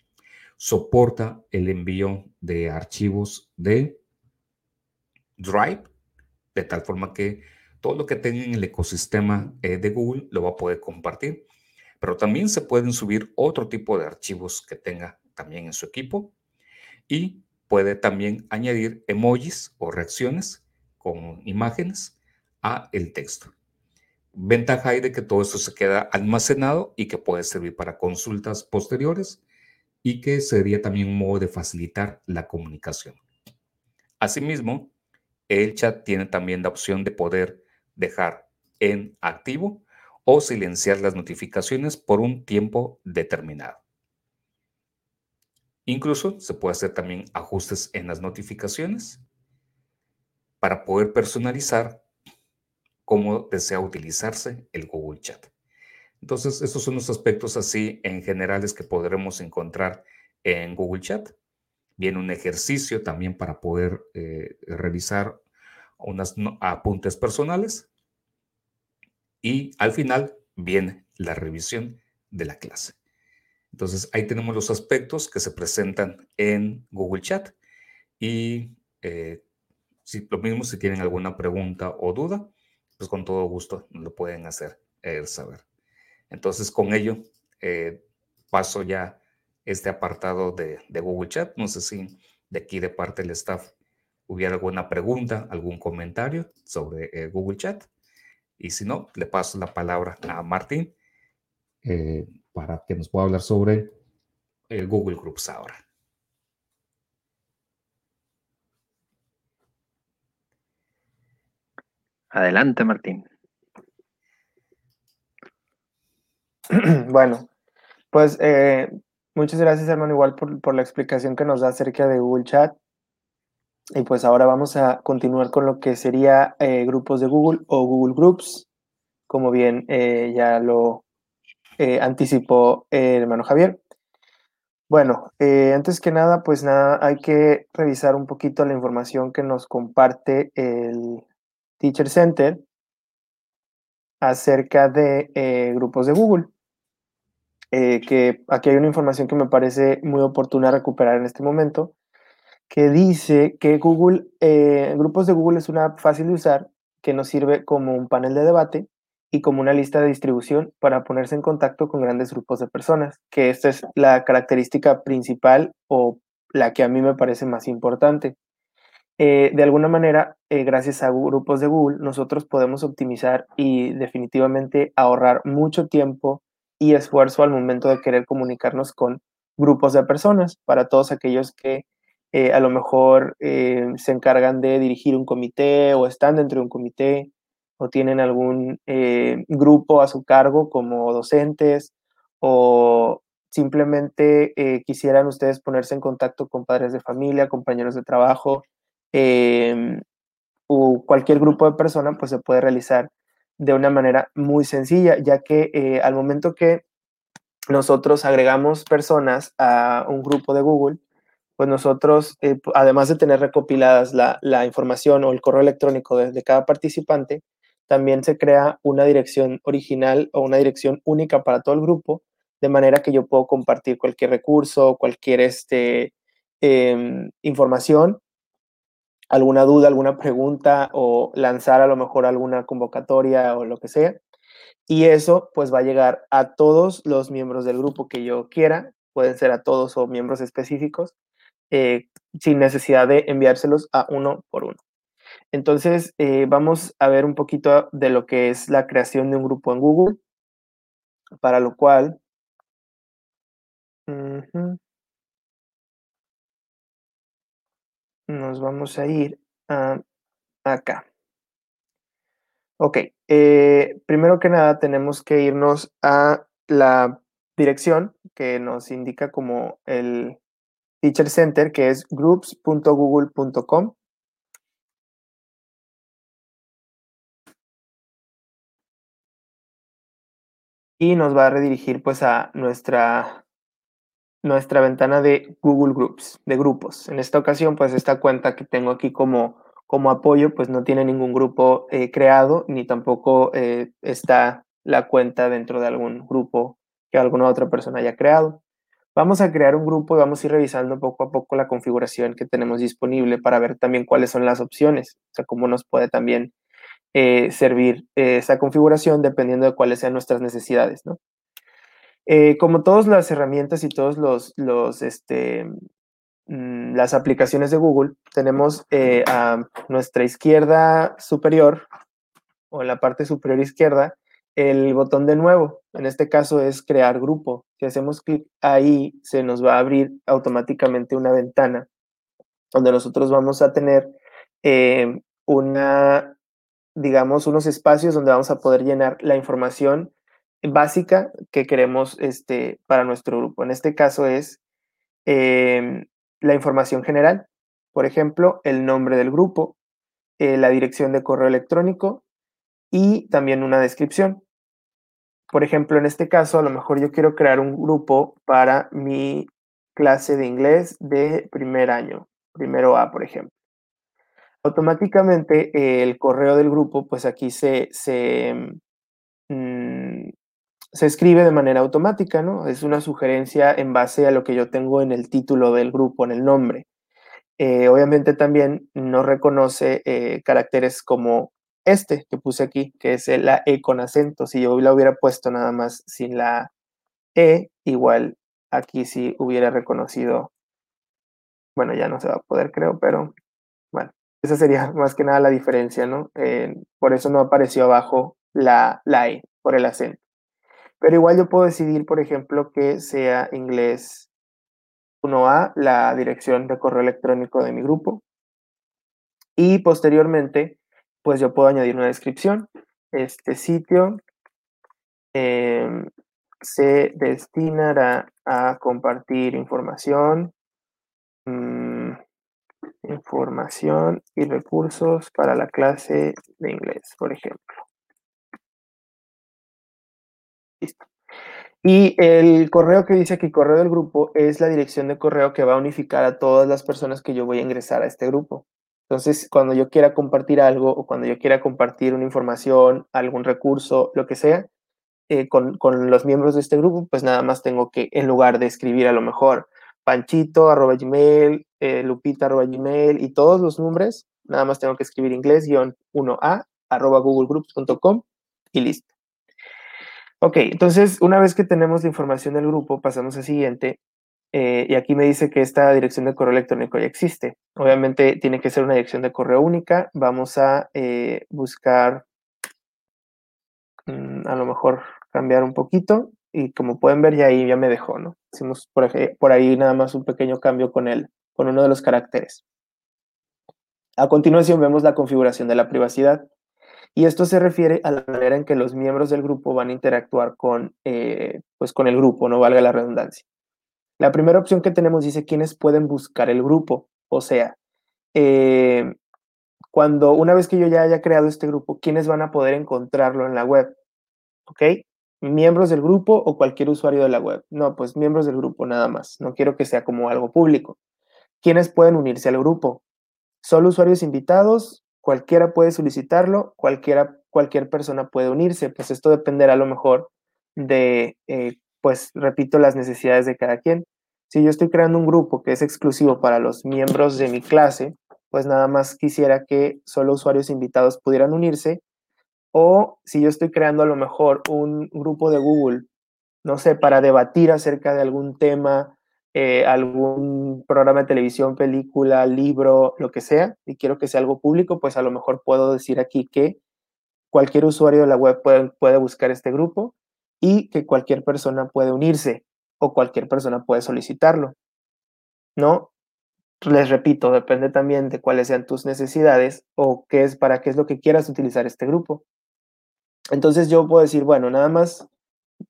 soporta el envío de archivos de Drive, de tal forma que todo lo que tenga en el ecosistema eh, de Google lo va a poder compartir, pero también se pueden subir otro tipo de archivos que tenga también en su equipo y puede también añadir emojis o reacciones con imágenes a el texto. Ventaja hay de que todo esto se queda almacenado y que puede servir para consultas posteriores y que sería también un modo de facilitar la comunicación. Asimismo, el chat tiene también la opción de poder dejar en activo o silenciar las notificaciones por un tiempo determinado. Incluso se puede hacer también ajustes en las notificaciones para poder personalizar cómo desea utilizarse el Google Chat. Entonces, estos son los aspectos así en generales que podremos encontrar en Google Chat. Viene un ejercicio también para poder eh, revisar unos apuntes personales. Y al final viene la revisión de la clase. Entonces, ahí tenemos los aspectos que se presentan en Google Chat. Y eh, si, lo mismo si tienen alguna pregunta o duda, pues con todo gusto lo pueden hacer eh, saber. Entonces, con ello, eh, paso ya este apartado de, Google Chat. No sé si de aquí de parte del staff hubiera alguna pregunta, algún comentario sobre Google Chat. Y si no, le paso la palabra a Martín para que nos pueda hablar sobre Google Groups ahora. Adelante, Martín. Bueno, pues eh, muchas gracias, hermano, igual por, la explicación que nos da acerca de Google Chat. Y pues ahora vamos a continuar con lo que sería eh, grupos de Google o Google Groups, como bien eh, ya lo anticipó el hermano Javier. Bueno, antes que nada, pues nada, hay que revisar un poquito la información que nos comparte el, Teacher Center acerca de eh, grupos de Google. Eh, que aquí hay una información que me parece muy oportuna recuperar en este momento, que dice que Google, eh, grupos de Google es una fácil de usar que nos sirve como un panel de debate y como una lista de distribución para ponerse en contacto con grandes grupos de personas, que esta es la característica principal o la que a mí me parece más importante. Eh, de alguna manera, eh, gracias a grupos de Google, nosotros podemos optimizar y definitivamente ahorrar mucho tiempo y esfuerzo al momento de querer comunicarnos con grupos de personas, para todos aquellos que eh, a lo mejor se encargan de dirigir un comité o están dentro de un comité o tienen algún grupo a su cargo como docentes o simplemente quisieran ustedes ponerse en contacto con padres de familia, compañeros de trabajo, Em, o cualquier grupo de personas, pues se puede realizar de una manera muy sencilla, ya que eh, al momento que nosotros agregamos personas a un grupo de Google, pues nosotros, eh, además de tener recopiladas la, información o el correo electrónico de, cada participante, también se crea una dirección original o una dirección única para todo el grupo, de manera que yo puedo compartir cualquier recurso, cualquier este, em, información, alguna duda, alguna pregunta o lanzar a lo mejor alguna convocatoria o lo que sea. Y eso pues va a llegar a todos los miembros del grupo que yo quiera, pueden ser a todos o miembros específicos, eh, sin necesidad de enviárselos a uno por uno. Entonces, eh, vamos a ver un poquito de lo que es la creación de un grupo en Google, para lo cual... nos vamos a ir a acá. Ok, eh, primero que nada tenemos que irnos a la dirección que nos indica como el Teacher Center, que es groups.google.com. Y nos va a redirigir pues a nuestra, nuestra ventana de Google Groups, de grupos. En esta ocasión pues esta cuenta que tengo aquí como como apoyo, pues no tiene ningún grupo eh, creado, ni tampoco eh, está la cuenta dentro de algún grupo que alguna otra persona haya creado. Vamos a crear un grupo y vamos a ir revisando poco a poco la configuración que tenemos disponible para ver también cuáles son las opciones, o sea, cómo nos puede también eh, servir esa configuración dependiendo de cuáles sean nuestras necesidades, ¿no? como todas las herramientas y todos los, este, Mm, las aplicaciones de Google, tenemos eh, a nuestra izquierda superior o en la parte superior izquierda el botón de nuevo. En este caso es crear grupo. Si hacemos clic ahí, se nos va a abrir automáticamente una ventana donde nosotros vamos a tener eh, una, digamos, unos espacios donde vamos a poder llenar la información básica que queremos este, para nuestro grupo. En este caso es em, la información general, por ejemplo, el nombre del grupo, eh, la dirección de correo electrónico y también una descripción. Por ejemplo, en este caso, a lo mejor yo quiero crear un grupo para mi clase de inglés de primer año, primero A, por ejemplo. Automáticamente eh, el correo del grupo, pues aquí se, se, mm, se escribe de manera automática, ¿no? Es una sugerencia en base a lo que yo tengo en el título del grupo, en el nombre. Eh, obviamente también no reconoce eh, caracteres como este que puse aquí, que es la E con acento. Si yo la hubiera puesto nada más sin la E, igual aquí sí hubiera reconocido, bueno, ya no se va a poder creo, pero bueno, esa sería más que nada la diferencia, ¿no? Eh, por eso no apareció abajo la, la E, por el acento. Pero igual yo puedo decidir, por ejemplo, que sea inglés 1A, la dirección de correo electrónico de mi grupo. Y posteriormente, pues yo puedo añadir una descripción. Este sitio em, se destinará a compartir información, mm, información y recursos para la clase de inglés, por ejemplo. Y el correo que dice aquí, correo del grupo, es la dirección de correo que va a unificar a todas las personas que yo voy a ingresar a este grupo. Entonces, cuando yo quiera compartir algo o cuando yo quiera compartir una información, algún recurso, lo que sea, eh, con, los miembros de este grupo, pues nada más tengo que, en lugar de escribir a lo mejor panchito, arroba gmail, eh, lupita, arroba gmail y todos los nombres, nada más tengo que escribir inglés-1a, arroba googlegroups.com y listo. Ok, entonces una vez que tenemos la información del grupo, pasamos al siguiente. Eh, y aquí me dice que esta dirección de correo electrónico ya existe. Obviamente tiene que ser una dirección de correo única. Vamos a eh, buscar, mm, a lo mejor cambiar un poquito. Y como pueden ver, ya ahí ya me dejó, ¿no? Hicimos por, por ahí nada más un pequeño cambio con, el, con uno de los caracteres. A continuación vemos la configuración de la privacidad. Y esto se refiere a la manera en que los miembros del grupo van a interactuar con, eh, pues con el grupo, no valga la redundancia. La primera opción que tenemos dice quiénes pueden buscar el grupo, o sea, eh, cuando una vez que yo ya haya creado este grupo, ¿quiénes van a poder encontrarlo en la web? ¿Ok? miembros del grupo o cualquier usuario de la web. No, pues miembros del grupo nada más. No quiero que sea como algo público. ¿Quiénes pueden unirse al grupo? Solo usuarios invitados, cualquiera puede solicitarlo, cualquiera, cualquier persona puede unirse. Pues esto dependerá a lo mejor de, eh, pues repito, las necesidades de cada quien. Si yo estoy creando un grupo que es exclusivo para los miembros de mi clase, pues nada más quisiera que solo usuarios invitados pudieran unirse o si yo estoy creando a lo mejor un grupo de Google, no sé, para debatir acerca de algún tema, eh, algún programa de televisión, película, libro, lo que sea, y quiero que sea algo público, pues a lo mejor puedo decir aquí que cualquier usuario de la web puede, puede buscar este grupo y que cualquier persona puede unirse o cualquier persona puede solicitarlo. ¿No? Les repito, depende también de cuáles sean tus necesidades o qué es para qué es lo que quieras utilizar este grupo. Entonces yo puedo decir, bueno, nada más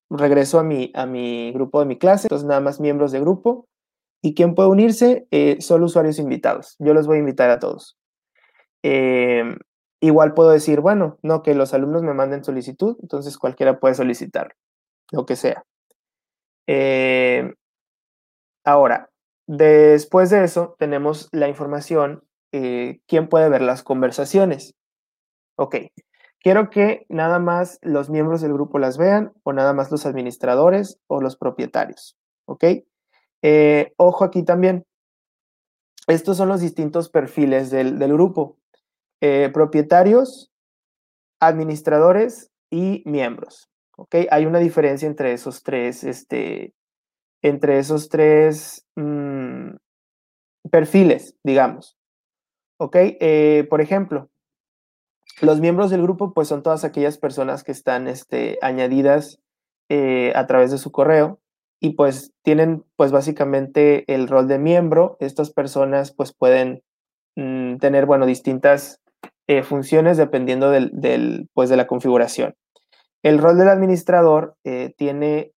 regreso a mi, a mi grupo de mi clase, entonces nada más miembros de grupo. ¿Y quién puede unirse? Eh, solo usuarios invitados. Yo los voy a invitar a todos. Em, igual puedo decir, bueno, no, que los alumnos me manden solicitud, entonces cualquiera puede solicitar, lo que sea. Em, ahora, después de eso, tenemos la información, eh, quién puede ver las conversaciones. Ok, Quiero que nada más los miembros del grupo las vean o nada más los administradores o los propietarios. ¿Ok? Eh, ojo aquí también. Estos son los distintos perfiles del, grupo. Eh, propietarios, administradores y miembros. ¿Ok? Hay una diferencia entre esos tres, este, entre esos tres mm, perfiles, digamos. ¿Ok? Eh, por ejemplo, los miembros del grupo, pues son todas aquellas personas que están este, añadidas eh, a través de su correo y pues tienen pues básicamente el rol de miembro. Estas personas pues pueden mm, tener, bueno, distintas eh, funciones dependiendo del, pues de la configuración. El rol del administrador eh, tiene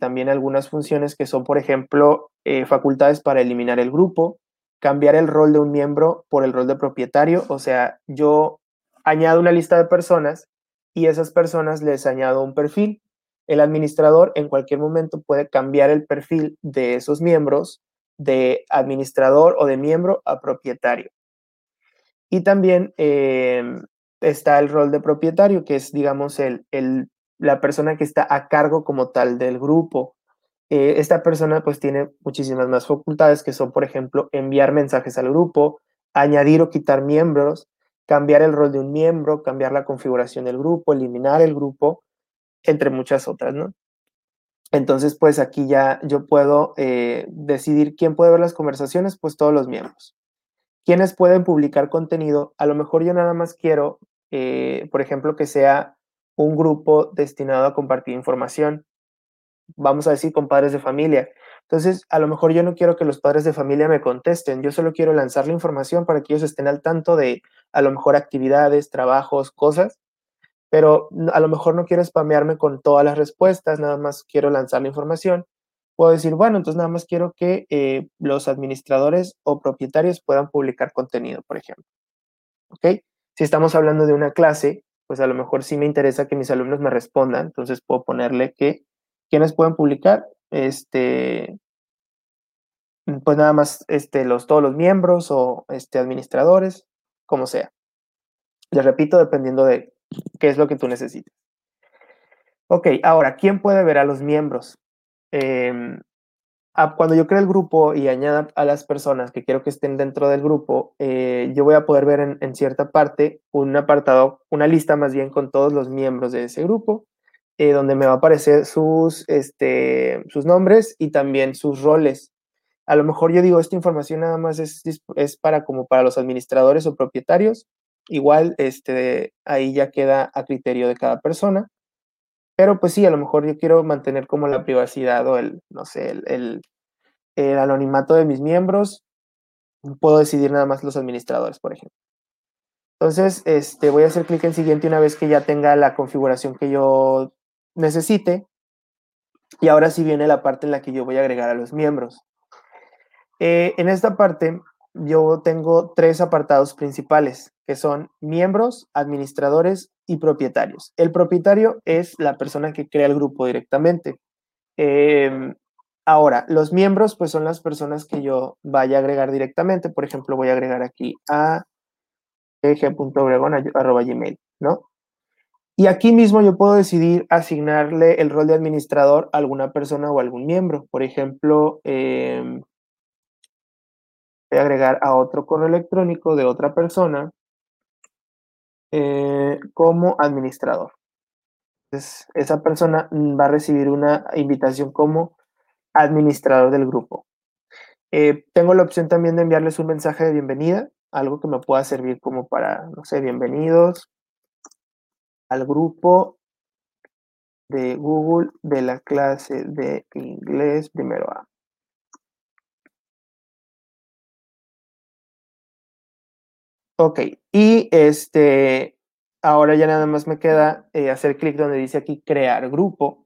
también algunas funciones que son, por ejemplo, facultades para eliminar el grupo, cambiar el rol de un miembro por el rol de propietario, o sea, yo añado una lista de personas y esas personas les añado un perfil. El administrador en cualquier momento puede cambiar el perfil de esos miembros de administrador o de miembro a propietario. Y también em, está el rol de propietario, que es, digamos, el, la persona que está a cargo como tal del grupo. Eh, esta persona pues tiene muchísimas más facultades que son, por ejemplo, enviar mensajes al grupo, añadir o quitar miembros, cambiar el rol de un miembro, cambiar la configuración del grupo, eliminar el grupo, entre muchas otras, ¿no? Entonces, pues aquí ya yo puedo eh, decidir quién puede ver las conversaciones, pues todos los miembros. ¿Quiénes pueden publicar contenido? A lo mejor yo nada más quiero, eh, por ejemplo, que sea un grupo destinado a compartir información. Vamos a decir con padres de familia. Entonces, a lo mejor yo no quiero que los padres de familia me contesten, yo solo quiero lanzar la información para que ellos estén al tanto de a lo mejor actividades, trabajos, cosas, pero a lo mejor no quiero spamearme con todas las respuestas, nada más quiero lanzar la información. Puedo decir, bueno, entonces nada más quiero que eh, los administradores o propietarios puedan publicar contenido, por ejemplo. ¿Ok? Si estamos hablando de una clase, pues a lo mejor sí me interesa que mis alumnos me respondan, entonces puedo ponerle que quienes pueden publicar, este, pues nada más este, los, todos los miembros o este, administradores, como sea. Les repito, dependiendo de qué es lo que tú necesites. Ok, ahora, ¿quién puede ver a los miembros? Em, cuando yo creo el grupo y añada a las personas que quiero que estén dentro del grupo, eh, yo voy a poder ver en, en, cierta parte un apartado, una lista más bien con todos los miembros de ese grupo eh, donde me va a aparecer sus, este, sus nombres y también sus roles. A lo mejor yo digo, esta información nada más es, es para como para los administradores o propietarios. Igual, este, ahí ya queda a criterio de cada persona. Pero pues sí, a lo mejor yo quiero mantener como la privacidad o el, no sé, el, anonimato de mis miembros. Puedo decidir nada más los administradores, por ejemplo. Entonces, este, voy a hacer clic en siguiente una vez que ya tenga la configuración que yo necesite. Y ahora sí viene la parte en la que yo voy a agregar a los miembros. Eh, en esta parte, yo tengo tres apartados principales, que son miembros, administradores y propietarios. El propietario es la persona que crea el grupo directamente. Em, ahora, los miembros, pues son las personas que yo vaya a agregar directamente. Por ejemplo, voy a agregar aquí a g.obregón.gmail, ¿no? Y aquí mismo yo puedo decidir asignarle el rol de administrador a alguna persona o algún miembro. Por ejemplo, em, voy a agregar a otro correo electrónico de otra persona eh, como administrador. Entonces, esa persona va a recibir una invitación como administrador del grupo. Eh, tengo la opción también de enviarles un mensaje de bienvenida, algo que me pueda servir como para, no sé, bienvenidos al grupo de Google de la clase de inglés primero A. Ok, y este, ahora ya nada más me queda eh, hacer clic donde dice aquí crear grupo.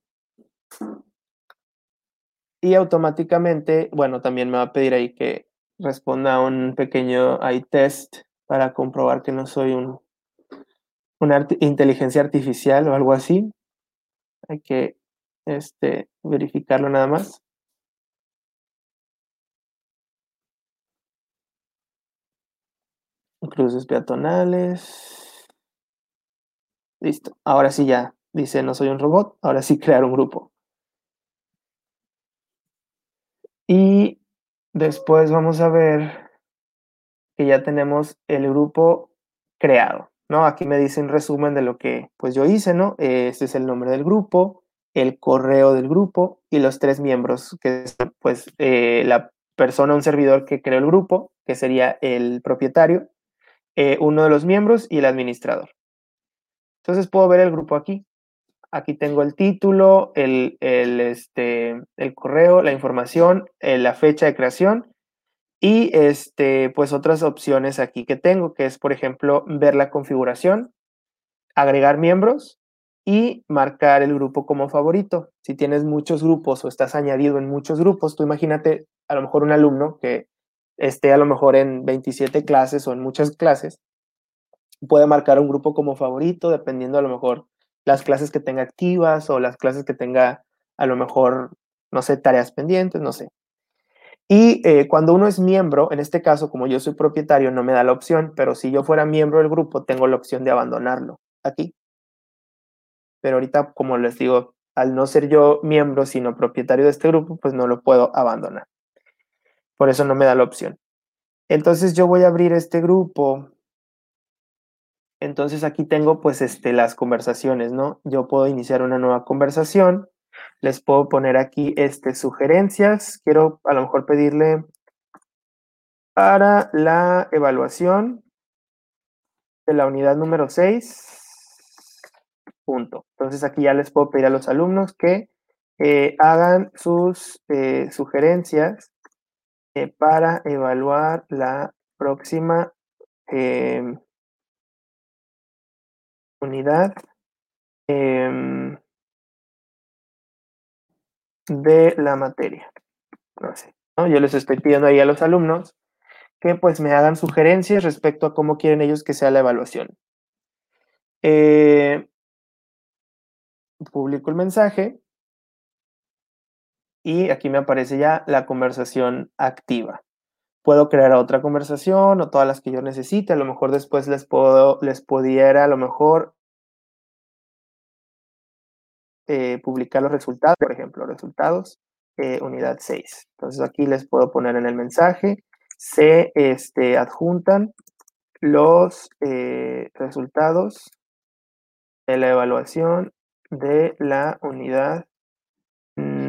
Y automáticamente, bueno, también me va a pedir ahí que responda un pequeño test para comprobar que no soy un, una inteligencia artificial o algo así. Hay que este, verificarlo nada más. Cruces peatonales. Listo. Ahora sí ya dice no soy un robot. Ahora sí crear un grupo. Y después vamos a ver que ya tenemos el grupo creado. ¿no? Aquí me dice un resumen de lo que pues yo hice, ¿no? Este es el nombre del grupo, el correo del grupo y los tres miembros, que es pues eh, la persona, un servidor que creó el grupo, que sería el propietario, eh, uno de los miembros y el administrador. Entonces puedo ver el grupo aquí. Aquí tengo el título, el, este, el correo, la información, eh, la fecha de creación y este, pues otras opciones aquí que tengo, que es, por ejemplo, ver la configuración, agregar miembros y marcar el grupo como favorito. Si tienes muchos grupos o estás añadido en muchos grupos, tú imagínate a lo mejor un alumno que esté a lo mejor en 27 clases o en muchas clases, puede marcar un grupo como favorito dependiendo a lo mejor las clases que tenga activas o las clases que tenga a lo mejor, no sé, tareas pendientes, no sé. Y eh, cuando uno es miembro, en este caso, como yo soy propietario, no me da la opción, pero si yo fuera miembro del grupo, tengo la opción de abandonarlo aquí. Pero ahorita, como les digo, al no ser yo miembro, sino propietario de este grupo, pues no lo puedo abandonar. Por eso no me da la opción. Entonces yo voy a abrir este grupo. Entonces aquí tengo pues este, las conversaciones, ¿no? Yo puedo iniciar una nueva conversación les puedo poner aquí este, sugerencias. Quiero a lo mejor pedirle para la evaluación de la unidad número 6. Punto. Entonces aquí ya les puedo pedir a los alumnos que eh, hagan sus eh, sugerencias eh, para evaluar la próxima em, unidad. Em, de la materia. No sé, Yo les estoy pidiendo ahí a los alumnos que pues me hagan sugerencias respecto a cómo quieren ellos que sea la evaluación. Eh, publico el mensaje y aquí me aparece ya la conversación activa. Puedo crear otra conversación o todas las que yo necesite. A lo mejor después les puedo, les pudiera a lo mejor eh, publicar los resultados, por ejemplo, resultados, eh, unidad 6. Entonces aquí les puedo poner en el mensaje, se este, adjuntan los eh, resultados de la evaluación de la unidad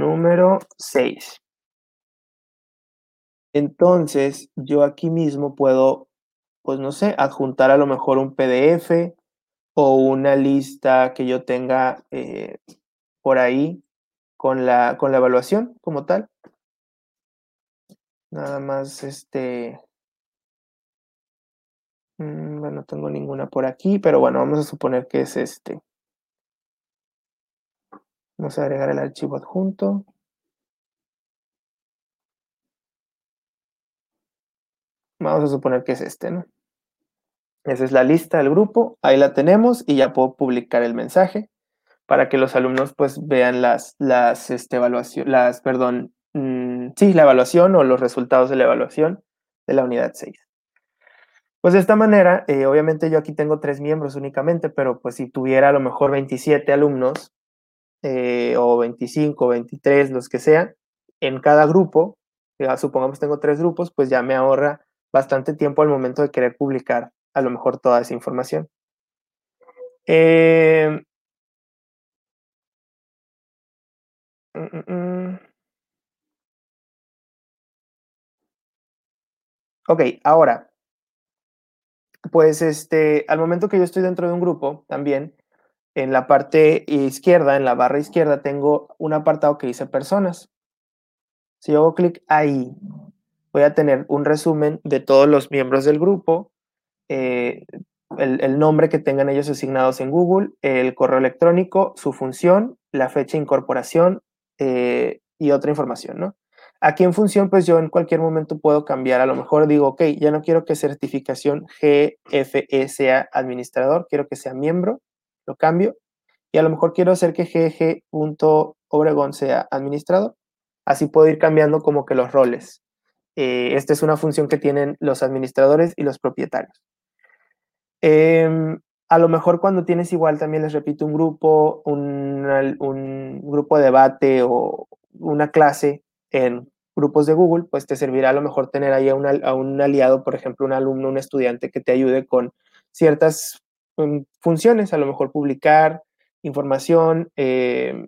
número 6. Entonces, yo aquí mismo puedo, pues no sé, adjuntar a lo mejor un PDF o una lista que yo tenga por ahí con la, con la evaluación como tal. Nada más, este... Mm, bueno, no tengo ninguna por aquí, pero bueno, vamos a suponer que es este. Vamos a agregar el archivo adjunto. Vamos a suponer que es este, ¿no? Esa es la lista del grupo, ahí la tenemos y ya puedo publicar el mensaje para que los alumnos pues vean las, las este, evaluación, las, perdón, mm, sí, la evaluación o los resultados de la evaluación de la unidad 6. Pues de esta manera, eh, obviamente yo aquí tengo tres miembros únicamente, pero pues si tuviera a lo mejor 27 alumnos eh, o 25, 23, los que sean, en cada grupo, ya supongamos tengo tres grupos, pues ya me ahorra bastante tiempo al momento de querer publicar a lo mejor toda esa información. Eh, mm, mm, mm. Ok, ahora, pues este, al momento que yo estoy dentro de un grupo, también en la parte izquierda, en la barra izquierda, tengo un apartado que dice personas. Si hago clic ahí, voy a tener un resumen de todos los miembros del grupo, eh, el, nombre que tengan ellos asignados en Google, el correo electrónico, su función, la fecha de incorporación eh, y otra información, ¿no? Aquí en función, pues yo en cualquier momento puedo cambiar. A lo mejor digo, ok, ya no quiero que certificación GFE sea administrador, quiero que sea miembro, lo cambio. Y a lo mejor quiero hacer que GG.obregón sea administrador. Así puedo ir cambiando como que los roles. Eh, esta es una función que tienen los administradores y los propietarios. Em, a lo mejor cuando tienes igual, también les repito, un grupo, un, grupo de debate o una clase en grupos de Google, pues te servirá a lo mejor tener ahí a, un aliado, por ejemplo, un alumno, un estudiante que te ayude con ciertas funciones, a lo mejor publicar información, em,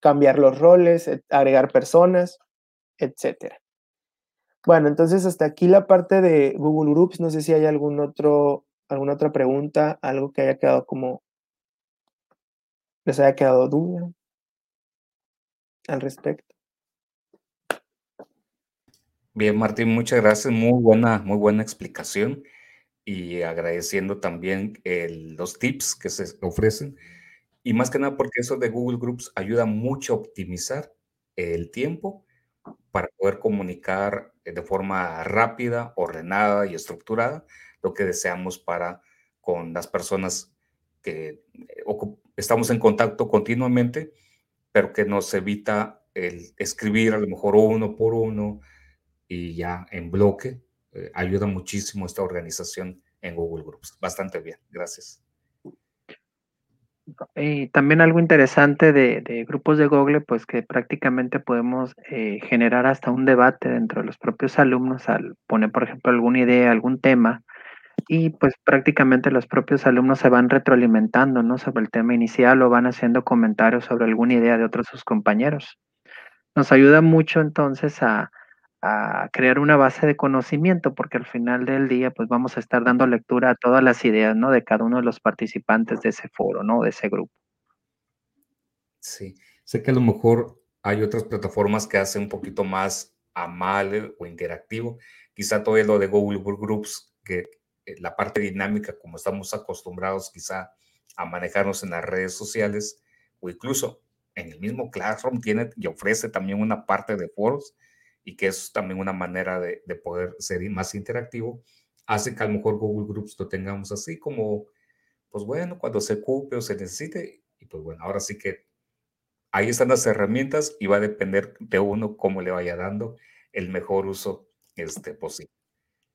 cambiar los roles, agregar personas, etcétera. Bueno, entonces hasta aquí la parte de Google Groups. No sé si hay algún otro, alguna otra pregunta, algo que haya quedado como, les haya quedado duda al respecto. Bien, Martín, muchas gracias. Muy buena, muy buena explicación y agradeciendo también los tips que se ofrecen. Y más que nada porque eso de Google Groups ayuda mucho a optimizar el tiempo para poder comunicar de forma rápida, ordenada y estructurada lo que deseamos para con las personas que eh, estamos en contacto continuamente, pero que nos evita el escribir a lo mejor uno por uno y ya en bloque. Eh, ayuda muchísimo esta organización en Google Groups. Bastante bien, gracias. Y también algo interesante de, grupos de Google, pues que prácticamente podemos eh, generar hasta un debate dentro de los propios alumnos al poner, por ejemplo, alguna idea, algún tema, y pues prácticamente los propios alumnos se van retroalimentando, ¿no? Sobre el tema inicial o van haciendo comentarios sobre alguna idea de otros sus compañeros. Nos ayuda mucho entonces a, a crear una base de conocimiento, porque al final del día, pues vamos a estar dando lectura a todas las ideas, ¿no? De cada uno de los participantes de ese foro, ¿no? De ese grupo. Sí, sé que a lo mejor hay otras plataformas que hacen un poquito más amable o interactivo. Quizá todo lo de Google Groups, que eh, la parte dinámica, como estamos acostumbrados quizá a manejarnos en las redes sociales, o incluso en el mismo Classroom tiene y ofrece también una parte de foros y que es también una manera de, poder ser más interactivo, hace que a lo mejor Google Groups lo tengamos así como, pues bueno, cuando se ocupe o se necesite, y pues bueno, ahora sí que ahí están las herramientas y va a depender de uno cómo le vaya dando el mejor uso este, posible.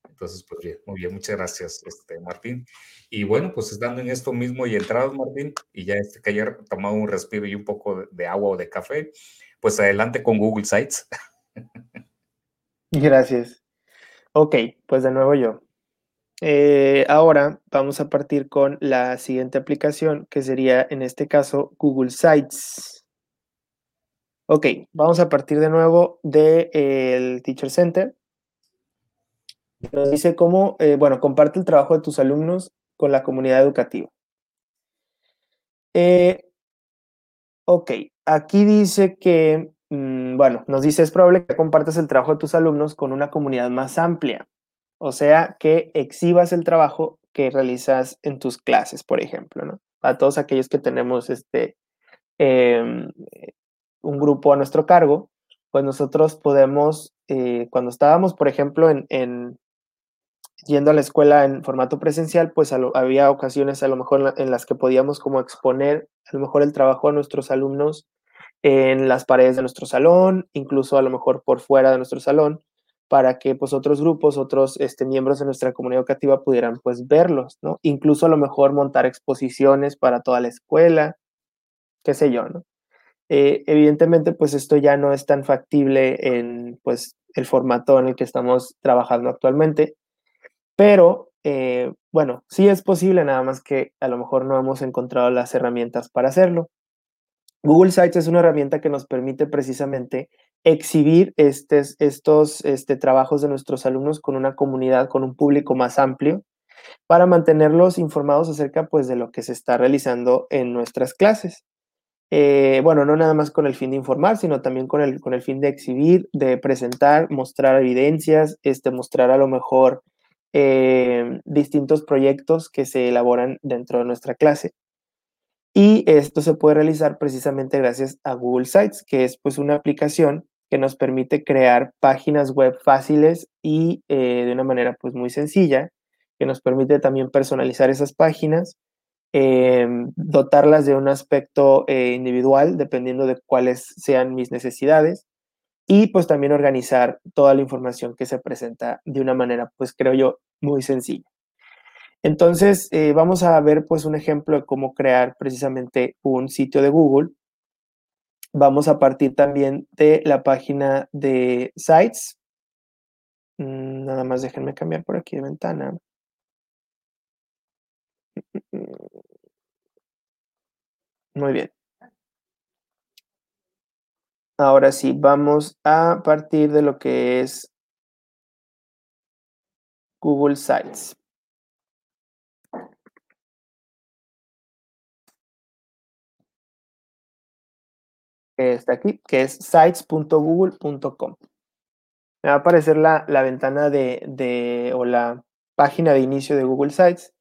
Entonces, pues bien, muy bien, muchas gracias, este, Martín. Y bueno, pues estando en esto mismo y entrados, Martín, y ya este, que haya tomado un respiro y un poco de agua o de café, pues adelante con Google Sites. Gracias. Ok, pues de nuevo yo. Eh, ahora vamos a partir con la siguiente aplicación, que sería en este caso Google Sites. Ok, vamos a partir de nuevo del Teacher Center. Nos dice cómo, eh, bueno, comparte el trabajo de tus alumnos con la comunidad educativa. Eh, ok, aquí dice que Mm, bueno, nos dice, es probable que compartas el trabajo de tus alumnos con una comunidad más amplia, o sea, que exhibas el trabajo que realizas en tus clases, por ejemplo, ¿no? A todos aquellos que tenemos este, em, un grupo a nuestro cargo, pues nosotros podemos, eh, cuando estábamos, por ejemplo, en, yendo a la escuela en formato presencial, pues había ocasiones a lo mejor en, las que podíamos como exponer a lo mejor el trabajo a nuestros alumnos en las paredes de nuestro salón, incluso a lo mejor por fuera de nuestro salón, para que pues otros grupos, otros este, miembros de nuestra comunidad educativa pudieran pues verlos, ¿no? Incluso a lo mejor montar exposiciones para toda la escuela, qué sé yo, ¿no? Eh, evidentemente pues esto ya no es tan factible en pues el formato en el que estamos trabajando actualmente, pero eh, bueno, sí es posible, nada más que a lo mejor no hemos encontrado las herramientas para hacerlo. Google Sites es una herramienta que nos permite precisamente exhibir estos, este, trabajos de nuestros alumnos con una comunidad, con un público más amplio, para mantenerlos informados acerca pues, de lo que se está realizando en nuestras clases. Eh, bueno, no nada más con el fin de informar, sino también con el, con el fin de exhibir, de presentar, mostrar evidencias, este, mostrar a lo mejor eh, distintos proyectos que se elaboran dentro de nuestra clase. Y esto se puede realizar precisamente gracias a Google Sites, que es pues una aplicación que nos permite crear páginas web fáciles y eh, de una manera pues muy sencilla, que nos permite también personalizar esas páginas Em, dotarlas de un aspecto eh, individual dependiendo de cuáles sean mis necesidades y pues también organizar toda la información que se presenta de una manera pues creo yo muy sencilla. Entonces eh, vamos a ver pues un ejemplo de cómo crear precisamente un sitio de Google. Vamos a partir también de la página de Sites. Mm, nada más déjenme cambiar por aquí de ventana. Muy bien. Ahora sí, vamos a partir de lo que es Google Sites. Está aquí, que es sites.google.com. Me va a aparecer la, ventana de, de, o la página de inicio de Google Sites.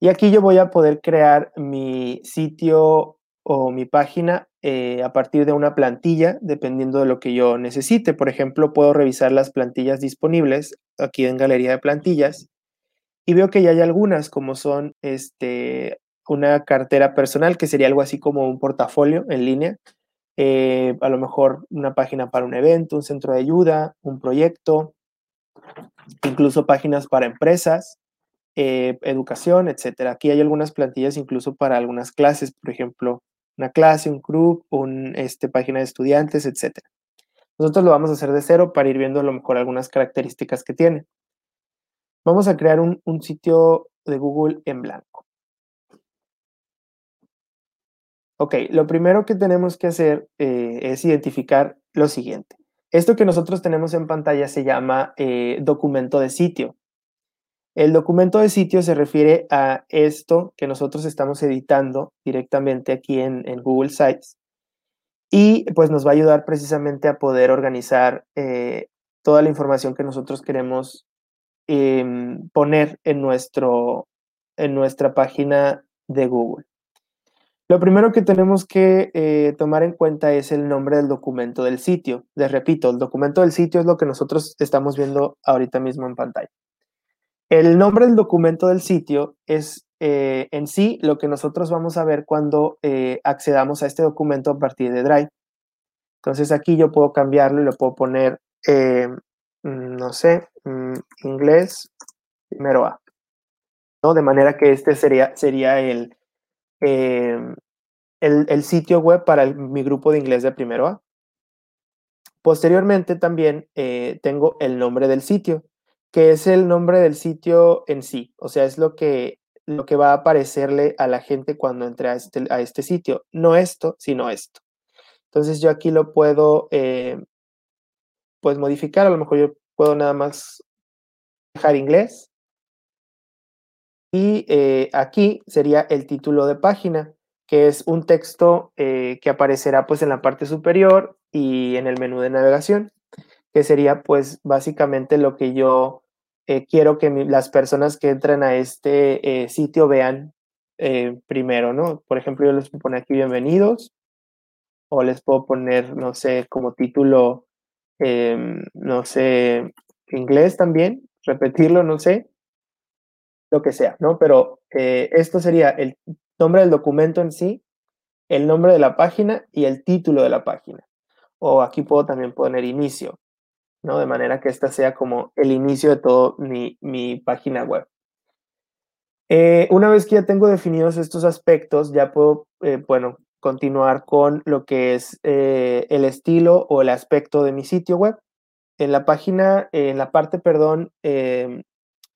Y aquí yo voy a poder crear mi sitio o mi página eh, a partir de una plantilla, dependiendo de lo que yo necesite. Por ejemplo, puedo revisar las plantillas disponibles aquí en Galería de Plantillas y veo que ya hay algunas, como son este, una cartera personal, que sería algo así como un portafolio en línea, eh, a lo mejor una página para un evento, un centro de ayuda, un proyecto, incluso páginas para empresas, eh, educación, etcétera. Aquí hay algunas plantillas incluso para algunas clases, por ejemplo, una clase, un group, una este, página de estudiantes, etc. Nosotros lo vamos a hacer de cero para ir viendo a lo mejor algunas características que tiene. Vamos a crear un, sitio de Google en blanco. Ok, lo primero que tenemos que hacer eh, es identificar lo siguiente. Esto que nosotros tenemos en pantalla se llama eh, documento de sitio. El documento de sitio se refiere a esto que nosotros estamos editando directamente aquí en, Google Sites y pues nos va a ayudar precisamente a poder organizar eh, toda la información que nosotros queremos em, poner en, nuestro, en nuestra página de Google. Lo primero que tenemos que eh, tomar en cuenta es el nombre del documento del sitio. Les repito, el documento del sitio es lo que nosotros estamos viendo ahorita mismo en pantalla. El nombre del documento del sitio es eh, en sí lo que nosotros vamos a ver cuando eh, accedamos a este documento a partir de Drive. Entonces aquí yo puedo cambiarlo y lo puedo poner, mm, no sé, mm, inglés primero A. ¿no? De manera que este sería, sería el, el, sitio web para mi grupo de inglés de primero A. Posteriormente también tengo el nombre del sitio que es el nombre del sitio en sí, o sea, es lo que, lo que va a aparecerle a la gente cuando entre a este, este sitio, no esto, sino esto. Entonces yo aquí lo puedo, eh, pues modificar, a lo mejor yo puedo nada más dejar inglés. Y eh, aquí sería el título de página, que es un texto eh, que aparecerá pues en la parte superior y en el menú de navegación que sería pues básicamente lo que yo eh, quiero que las personas que entren a este sitio vean primero, ¿no? Por ejemplo, yo les puedo poner aquí bienvenidos o les puedo poner, no sé, como título, em, no sé, inglés también, repetirlo, no sé, lo que sea, ¿no? Pero eh, esto sería el nombre del documento en sí, el nombre de la página y el título de la página. O aquí puedo también poner inicio, ¿no? De manera que esta sea como el inicio de todo mi, mi página web. Eh, una vez que ya tengo definidos estos aspectos, ya puedo, eh, bueno, continuar con lo que es el estilo o el aspecto de mi sitio web. En la página, en la parte, perdón, em,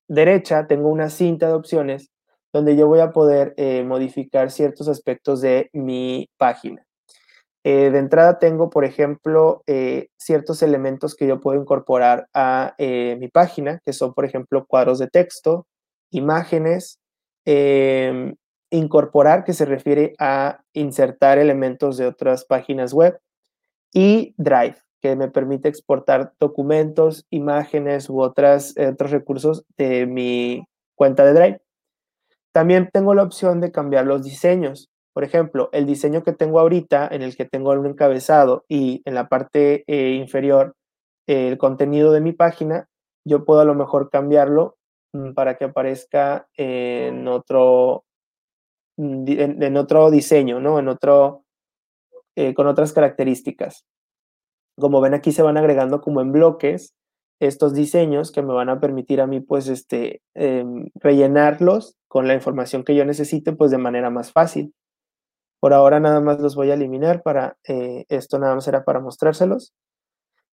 derecha, tengo una cinta de opciones donde yo voy a poder modificar ciertos aspectos de mi página. de entrada tengo, por ejemplo, ciertos elementos que yo puedo incorporar a mi página, que son, por ejemplo, cuadros de texto, imágenes, em, incorporar, que se refiere a insertar elementos de otras páginas web, y Drive, que me permite exportar documentos, imágenes u otras, eh, otros recursos de mi cuenta de Drive. También tengo la opción de cambiar los diseños. Por ejemplo, el diseño que tengo ahorita, en el que tengo un encabezado y en la parte eh, inferior el contenido de mi página, yo puedo a lo mejor cambiarlo Mm, para que aparezca en otro, mm, en, otro diseño, ¿no? En otro, eh, con otras características. Como ven aquí se van agregando como en bloques estos diseños que me van a permitir a mí pues este em, rellenarlos con la información que yo necesite pues de manera más fácil. Por ahora nada más los voy a eliminar para eh, esto nada más era para mostrárselos.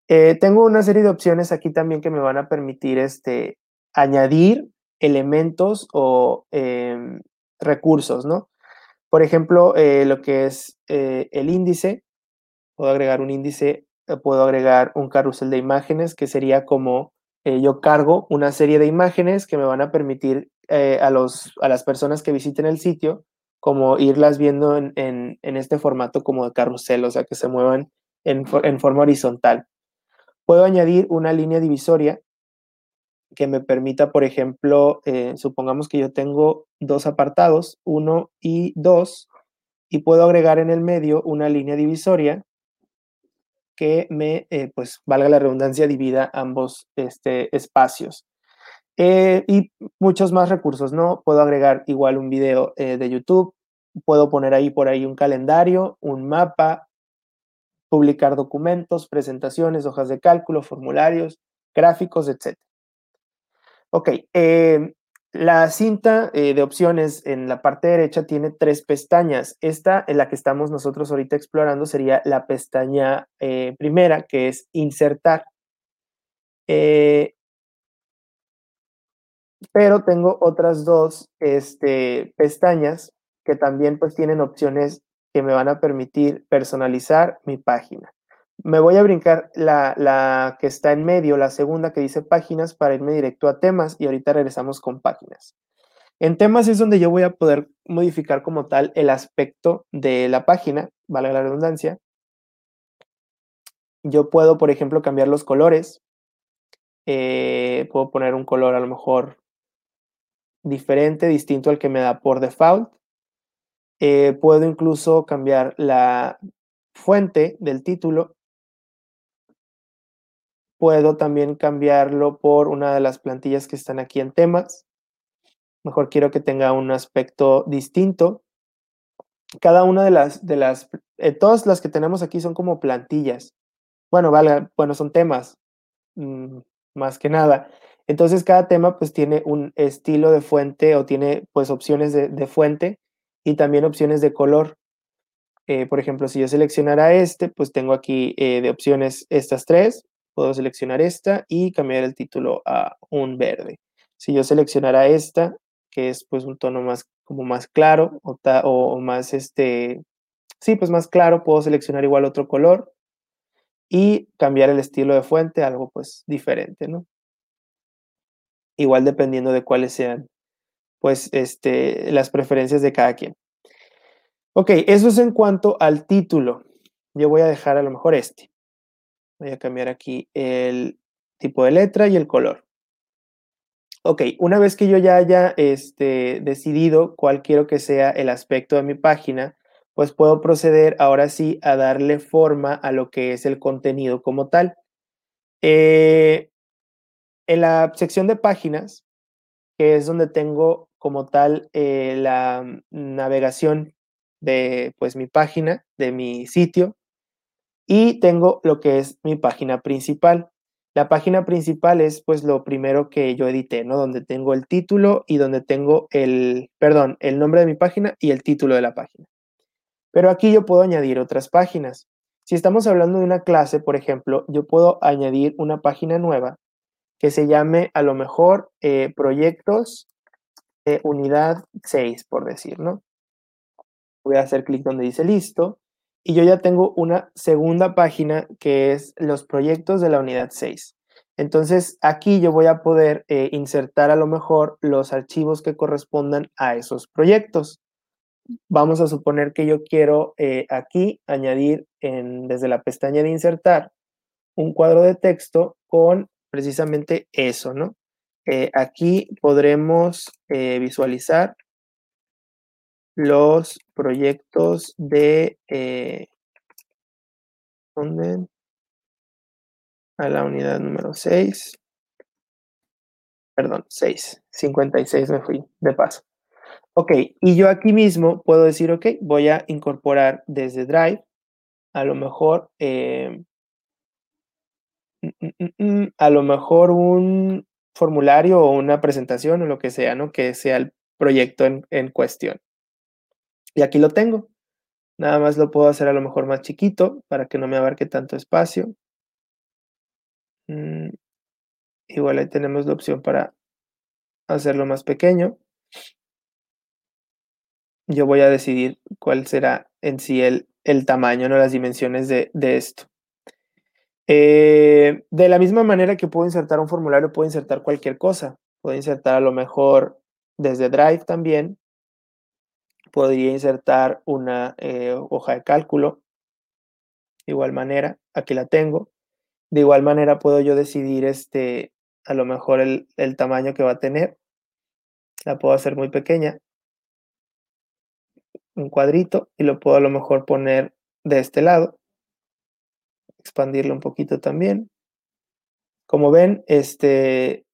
Eh, tengo una serie de opciones aquí también que me van a permitir este, añadir elementos o em, recursos, ¿no? Por ejemplo, eh, lo que es el índice, puedo agregar un índice, puedo agregar un carrusel de imágenes, que sería como yo cargo una serie de imágenes que me van a permitir a, los, a las personas que visiten el sitio, como irlas viendo en, en, este formato como de carrusel, o sea, que se muevan en, en forma horizontal. Puedo añadir una línea divisoria que me permita, por ejemplo, eh, supongamos que yo tengo dos apartados, uno y dos, y puedo agregar en el medio una línea divisoria que me, eh, pues, valga la redundancia, divida ambos este, espacios. Eh, y muchos más recursos, ¿no? Puedo agregar igual un video de YouTube, puedo poner ahí por ahí un calendario, un mapa, publicar documentos, presentaciones, hojas de cálculo, formularios, gráficos, etc. Ok, em, la cinta eh, de opciones en la parte derecha tiene tres pestañas. Esta, en la que estamos nosotros ahorita explorando, sería la pestaña eh, primera, que es insertar. Eh, pero tengo otras dos este, pestañas que también pues tienen opciones que me van a permitir personalizar mi página. Me voy a brincar la, que está en medio, la segunda que dice páginas, para irme directo a temas y ahorita regresamos con páginas. En temas es donde yo voy a poder modificar como tal el aspecto de la página, vale la redundancia. Yo puedo, por ejemplo, cambiar los colores. Eh, puedo poner un color a lo mejor diferente, distinto al que me da por default. Eh, puedo incluso cambiar la fuente del título Puedo también cambiarlo por una de las plantillas que están aquí en temas. Mejor quiero que tenga un aspecto distinto. Cada una de las, de las, eh, todas las que tenemos aquí son como plantillas. Bueno, vale, bueno, son temas, mm, más que nada. Entonces cada tema pues tiene un estilo de fuente o tiene pues opciones de, fuente y también opciones de color. Eh, por ejemplo, si yo seleccionara este, pues tengo aquí eh, de opciones estas tres puedo seleccionar esta y cambiar el título a un verde. Si yo seleccionara esta, que es pues un tono más como más claro o, o más este, sí, pues más claro, puedo seleccionar igual otro color y cambiar el estilo de fuente algo pues diferente, ¿no? Igual dependiendo de cuáles sean pues este, las preferencias de cada quien. Ok, eso es en cuanto al título. Yo voy a dejar a lo mejor este. Voy a cambiar aquí el tipo de letra y el color. Ok, una vez que yo ya haya este, decidido cuál quiero que sea el aspecto de mi página, pues puedo proceder ahora sí a darle forma a lo que es el contenido como tal. Eh, en la sección de páginas, que es donde tengo como tal eh, la navegación de pues mi página, de mi sitio, y tengo lo que es mi página principal. La página principal es pues lo primero que yo edité, ¿no? Donde tengo el título y donde tengo el, perdón, el nombre de mi página y el título de la página. Pero aquí yo puedo añadir otras páginas. Si estamos hablando de una clase, por ejemplo, yo puedo añadir una página nueva que se llame a lo mejor eh, proyectos unidad 6, por decir, ¿no? Voy a hacer clic donde dice listo y yo ya tengo una segunda página que es los proyectos de la unidad 6. Entonces aquí yo voy a poder eh, insertar a lo mejor los archivos que correspondan a esos proyectos. Vamos a suponer que yo quiero eh, aquí añadir en, desde la pestaña de insertar un cuadro de texto con precisamente eso, ¿no? Eh, aquí podremos visualizar los proyectos de eh, ¿dónde? a la unidad número 6. Perdón, 6. 56 me fui de paso. Ok, y yo aquí mismo puedo decir, ok, voy a incorporar desde Drive, a lo mejor, eh, mm, mm, mm, a lo mejor un formulario o una presentación o lo que sea, ¿no? Que sea el proyecto en cuestión. Y aquí lo tengo. Nada más lo puedo hacer a lo mejor más chiquito para que no me abarque tanto espacio. Mm, igual ahí tenemos la opción para hacerlo más pequeño. Yo voy a decidir cuál será en sí el, el tamaño, no las dimensiones de, esto. Eh, de la misma manera que puedo insertar un formulario, puedo insertar cualquier cosa. Puedo insertar a lo mejor desde Drive también podría insertar una eh, hoja de cálculo. De igual manera, aquí la tengo. De igual manera puedo yo decidir este, a lo mejor el, el tamaño que va a tener. La puedo hacer muy pequeña. Un cuadrito y lo puedo a lo mejor poner de este lado. Expandirlo un poquito también. Como ven, este,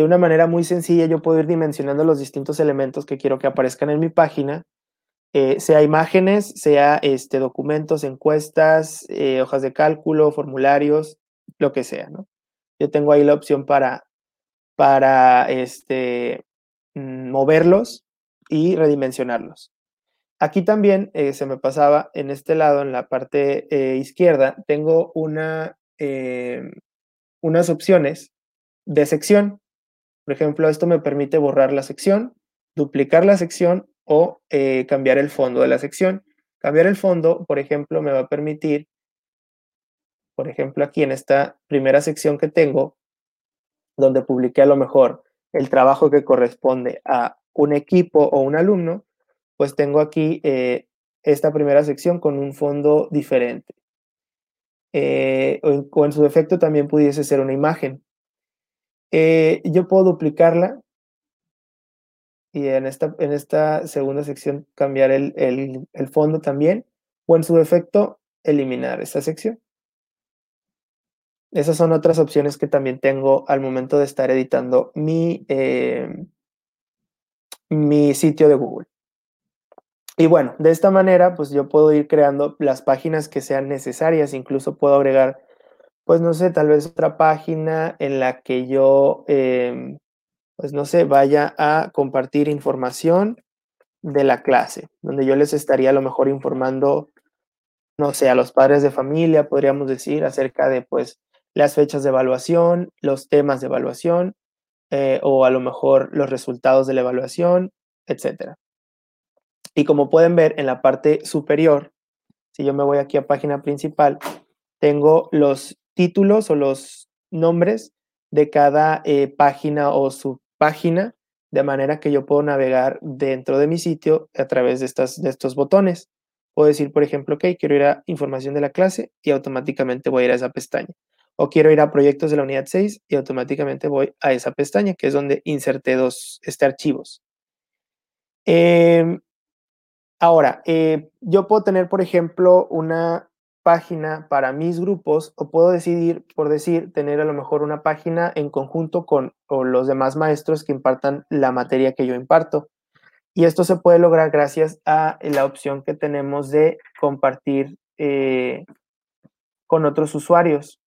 de una manera muy sencilla yo puedo ir dimensionando los distintos elementos que quiero que aparezcan en mi página, eh, sea imágenes, sea este, documentos, encuestas, eh, hojas de cálculo, formularios, lo que sea, ¿no? Yo tengo ahí la opción para, para este, mm, moverlos y redimensionarlos. Aquí también eh, se me pasaba en este lado, en la parte izquierda, tengo una, unas opciones de sección. Por ejemplo, esto me permite borrar la sección, duplicar la sección o eh, cambiar el fondo de la sección. Cambiar el fondo, por ejemplo, me va a permitir, por ejemplo, aquí en esta primera sección que tengo, donde publiqué a lo mejor el trabajo que corresponde a un equipo o un alumno, pues tengo aquí eh, esta primera sección con un fondo diferente. Eh, o en su defecto también pudiese ser una imagen. Eh, yo puedo duplicarla y en esta, en esta segunda sección cambiar el, el, fondo también, o en su defecto eliminar esta sección. Esas son otras opciones que también tengo al momento de estar editando mi, eh, mi sitio de Google. Y bueno, de esta manera, pues yo puedo ir creando las páginas que sean necesarias, incluso puedo agregar pues no sé, tal vez otra página en la que yo, em, pues no sé, vaya a compartir información de la clase, donde yo les estaría a lo mejor informando, no sé, a los padres de familia, podríamos decir, acerca de pues las fechas de evaluación, los temas de evaluación, eh, o a lo mejor los resultados de la evaluación, etc. Y como pueden ver en la parte superior, si yo me voy aquí a página principal, tengo los títulos o los nombres de cada eh, página o subpágina, de manera que yo puedo navegar dentro de mi sitio a través de, estas, de estos botones. Puedo decir, por ejemplo, ok, quiero ir a información de la clase y automáticamente voy a ir a esa pestaña. O quiero ir a proyectos de la unidad 6 y automáticamente voy a esa pestaña, que es donde inserté dos este, archivos. Em, ahora, eh, yo puedo tener, por ejemplo, una página para mis grupos o puedo decidir, por decir, tener a lo mejor una página en conjunto con los demás maestros que impartan la materia que yo imparto. Y esto se puede lograr gracias a la opción que tenemos de compartir eh, con otros usuarios.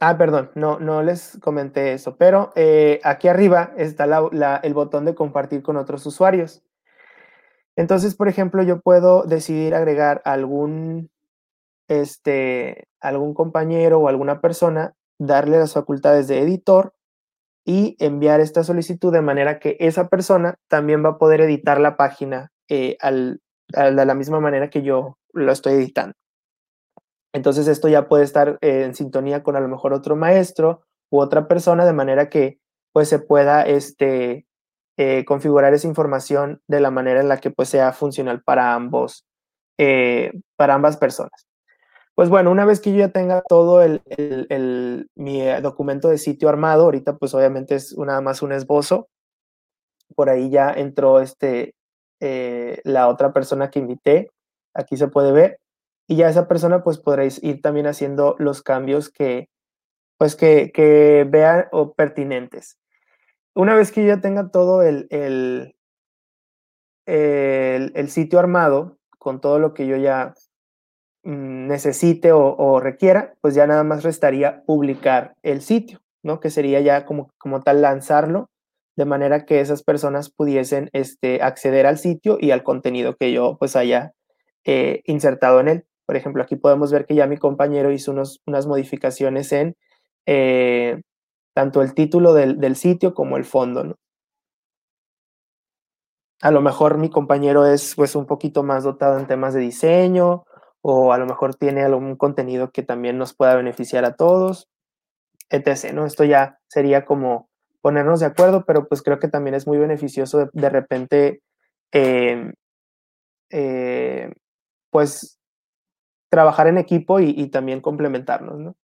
Ah, perdón, no, no les comenté eso, pero eh, aquí arriba está el botón de compartir con otros usuarios. Entonces, por ejemplo, yo puedo decidir agregar algún, este, algún compañero o alguna persona, darle las facultades de editor y enviar esta solicitud de manera que esa persona también va a poder editar la página eh, de la misma manera que yo lo estoy editando. Entonces esto ya puede estar eh, en sintonía con a lo mejor otro maestro u otra persona de manera que pues se pueda este, eh, configurar esa información de la manera en la que pues sea funcional para ambos, eh, para ambas personas. Pues bueno, una vez que yo ya tenga todo el, mi eh, documento de sitio armado, ahorita pues obviamente es nada más un esbozo, por ahí ya entró este, la otra persona que invité, aquí se puede ver, y ya esa persona pues podréis ir también haciendo los cambios que pues que, que vean o pertinentes una vez que ya tenga todo el, el, el, sitio armado, con todo lo que yo ya mm, necesite o, requiera, pues ya nada más restaría publicar el sitio, ¿no? Que sería ya como, como tal lanzarlo de manera que esas personas pudiesen este, acceder al sitio y al contenido que yo pues haya eh, insertado en él. Por ejemplo, aquí podemos ver que ya mi compañero hizo unos, unas modificaciones en eh, tanto el título del, sitio como el fondo. ¿no? A lo mejor mi compañero es pues un poquito más dotado en temas de diseño o a lo mejor tiene algún contenido que también nos pueda beneficiar a todos, etc. ¿no? Esto ya sería como ponernos de acuerdo, pero pues creo que también es muy beneficioso de, repente, em, eh, pues trabajar en equipo y, también complementarnos, ¿no?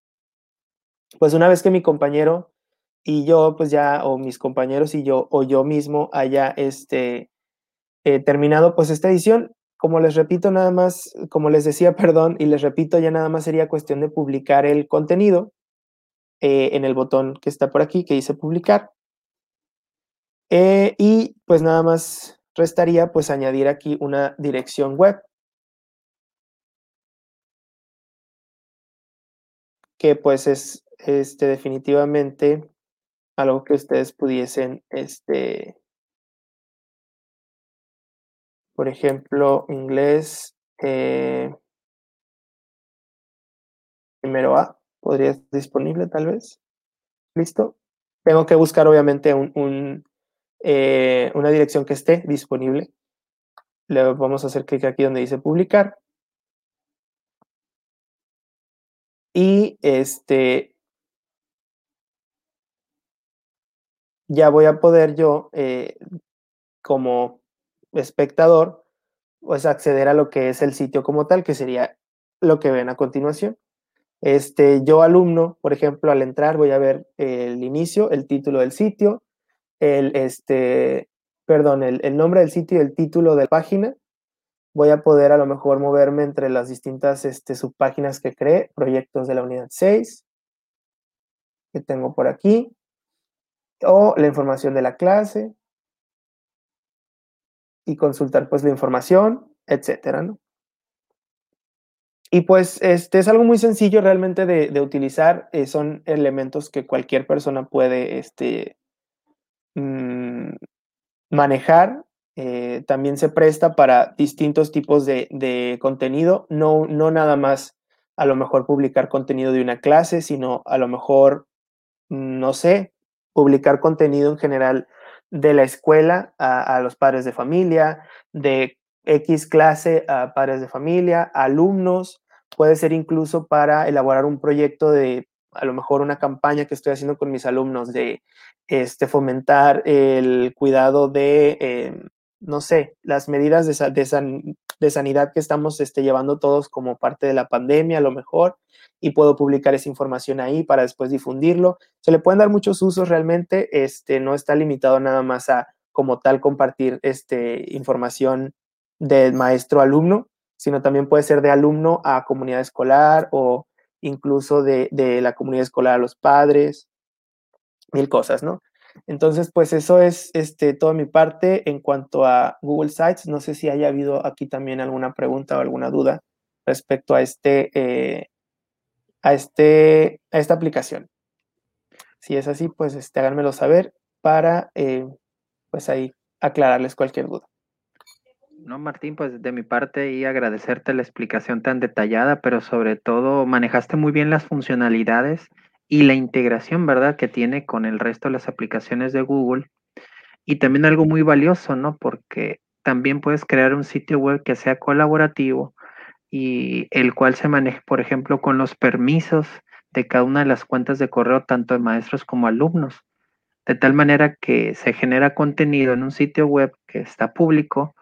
Pues una vez que mi compañero y yo pues ya, o mis compañeros y yo, o yo mismo haya este, eh, terminado pues esta edición. Como les repito, nada más, como les decía, perdón, y les repito, ya nada más sería cuestión de publicar el contenido eh, en el botón que está por aquí, que dice publicar. Eh, y pues nada más restaría pues añadir aquí una dirección web. Que pues es este, definitivamente algo que ustedes pudiesen, este, por ejemplo, inglés, eh, primero A, podría estar disponible tal vez. ¿Listo? Tengo que buscar obviamente un, eh, una dirección que esté disponible. Le vamos a hacer clic aquí donde dice publicar. Y este, ya voy a poder yo, eh, como espectador, pues acceder a lo que es el sitio como tal, que sería lo que ven a continuación. Este, yo alumno, por ejemplo, al entrar voy a ver el inicio, el título del sitio, el, este, perdón, el, nombre del sitio y el título de la página. Voy a poder a lo mejor moverme entre las distintas este, subpáginas que creé, proyectos de la unidad 6, que tengo por aquí o la información de la clase y consultar pues la información, etcétera. Y pues este es algo muy sencillo realmente de, utilizar, eh, son elementos que cualquier persona puede este, mm, manejar. Eh, también se presta para distintos tipos de, contenido, no, no nada más a lo mejor publicar contenido de una clase, sino a lo mejor, no sé, publicar contenido en general de la escuela a, los padres de familia, de X clase a padres de familia, alumnos, puede ser incluso para elaborar un proyecto de a lo mejor una campaña que estoy haciendo con mis alumnos de este, fomentar el cuidado de, em, no sé, las medidas de, de sanidad que estamos este, llevando todos como parte de la pandemia, a lo mejor, y puedo publicar esa información ahí para después difundirlo. Se le pueden dar muchos usos realmente, este, no está limitado nada más a como tal compartir este, información del maestro-alumno, sino también puede ser de alumno a comunidad escolar o incluso de, de la comunidad escolar a los padres, mil cosas, ¿no? Entonces, pues eso es este, toda mi parte en cuanto a Google Sites. No sé si haya habido aquí también alguna pregunta o alguna duda respecto a, este, eh, a, este, a esta aplicación. Si es así, pues este, háganmelo saber para, eh, pues ahí, aclararles cualquier duda. No, Martín, pues de mi parte y agradecerte la explicación tan detallada, pero sobre todo manejaste muy bien las funcionalidades y la integración, ¿verdad?, que tiene con el resto de las aplicaciones de Google. Y también algo muy valioso, ¿no? Porque también puedes crear un sitio web que sea colaborativo y el cual se maneje, por ejemplo, con los permisos de cada una de las cuentas de correo, tanto de maestros como alumnos. De tal manera que se genera contenido en un sitio web que está público,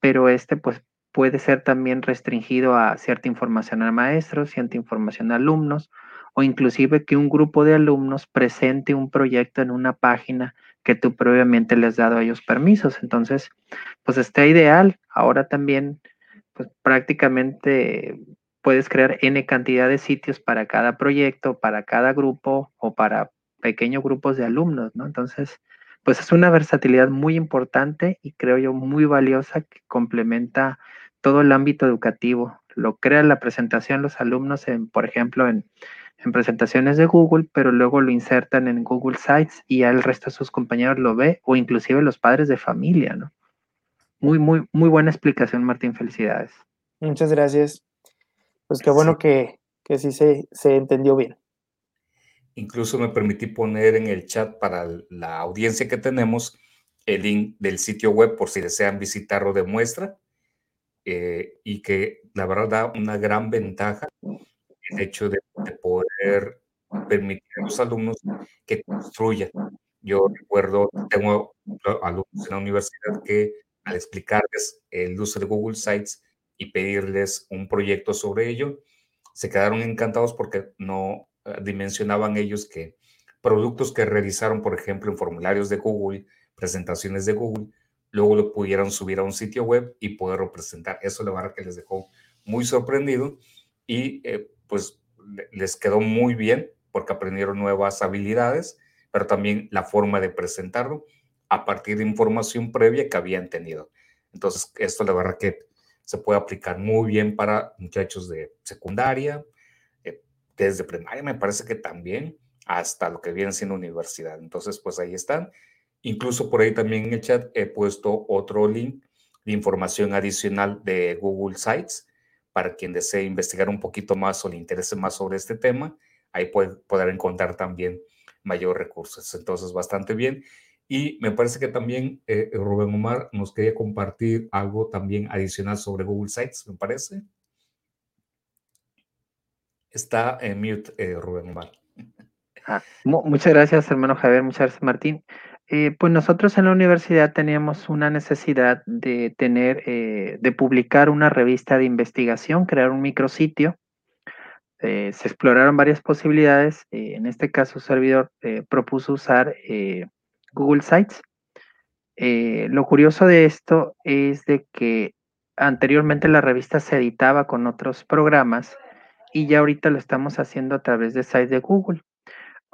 pero este pues puede ser también restringido a cierta información a maestros, cierta información a alumnos, o inclusive que un grupo de alumnos presente un proyecto en una página que tú previamente les has dado a ellos permisos. Entonces, pues está ideal. Ahora también, pues prácticamente puedes crear N cantidad de sitios para cada proyecto, para cada grupo o para pequeños grupos de alumnos, ¿no? Entonces, pues es una versatilidad muy importante y creo yo muy valiosa que complementa todo el ámbito educativo. Lo crea la presentación los alumnos, en, por ejemplo, en, en presentaciones de Google, pero luego lo insertan en Google Sites y ya el resto de sus compañeros lo ve o inclusive los padres de familia, ¿no? Muy, muy, muy buena explicación, Martín. Felicidades. Muchas gracias. Pues qué bueno que, que sí se, se entendió bien. Incluso me permití poner en el chat para la audiencia que tenemos el link del sitio web por si desean visitarlo de muestra eh, y que la verdad da una gran ventaja el hecho de, poder permitir a los alumnos que construyan. Yo recuerdo, tengo alumnos en la universidad que al explicarles el uso de Google Sites y pedirles un proyecto sobre ello, se quedaron encantados porque no eh, dimensionaban ellos que productos que realizaron, por ejemplo, en formularios de Google, presentaciones de Google, luego lo pudieran subir a un sitio web y poderlo presentar. Eso la verdad que les dejó muy sorprendido y eh, pues les quedó muy bien porque aprendieron nuevas habilidades, pero también la forma de presentarlo a partir de información previa que habían tenido. Entonces, esto la verdad que se puede aplicar muy bien para muchachos de secundaria, eh, desde primaria me parece que también, hasta lo que viene siendo universidad. Entonces, pues ahí están. Incluso por ahí también en el chat he puesto otro link de información adicional de Google Sites para quien desee investigar un poquito más o le interese más sobre este tema, ahí puede poder encontrar también mayor recursos. Entonces, bastante bien. Y me parece que también eh, Rubén Omar nos quería compartir algo también adicional sobre Google Sites, me parece. Está en mute, eh, Rubén Omar. Ah, muchas gracias, hermano Javier. Muchas gracias, Martín. Eh, pues nosotros en la universidad teníamos una necesidad de tener, eh, de publicar una revista de investigación, crear un micrositio. Eh, se exploraron varias posibilidades. en este caso, servidor propuso usar Google Sites. lo curioso de esto es de que anteriormente la revista se editaba con otros programas y ya ahorita lo estamos haciendo a través de sites de Google.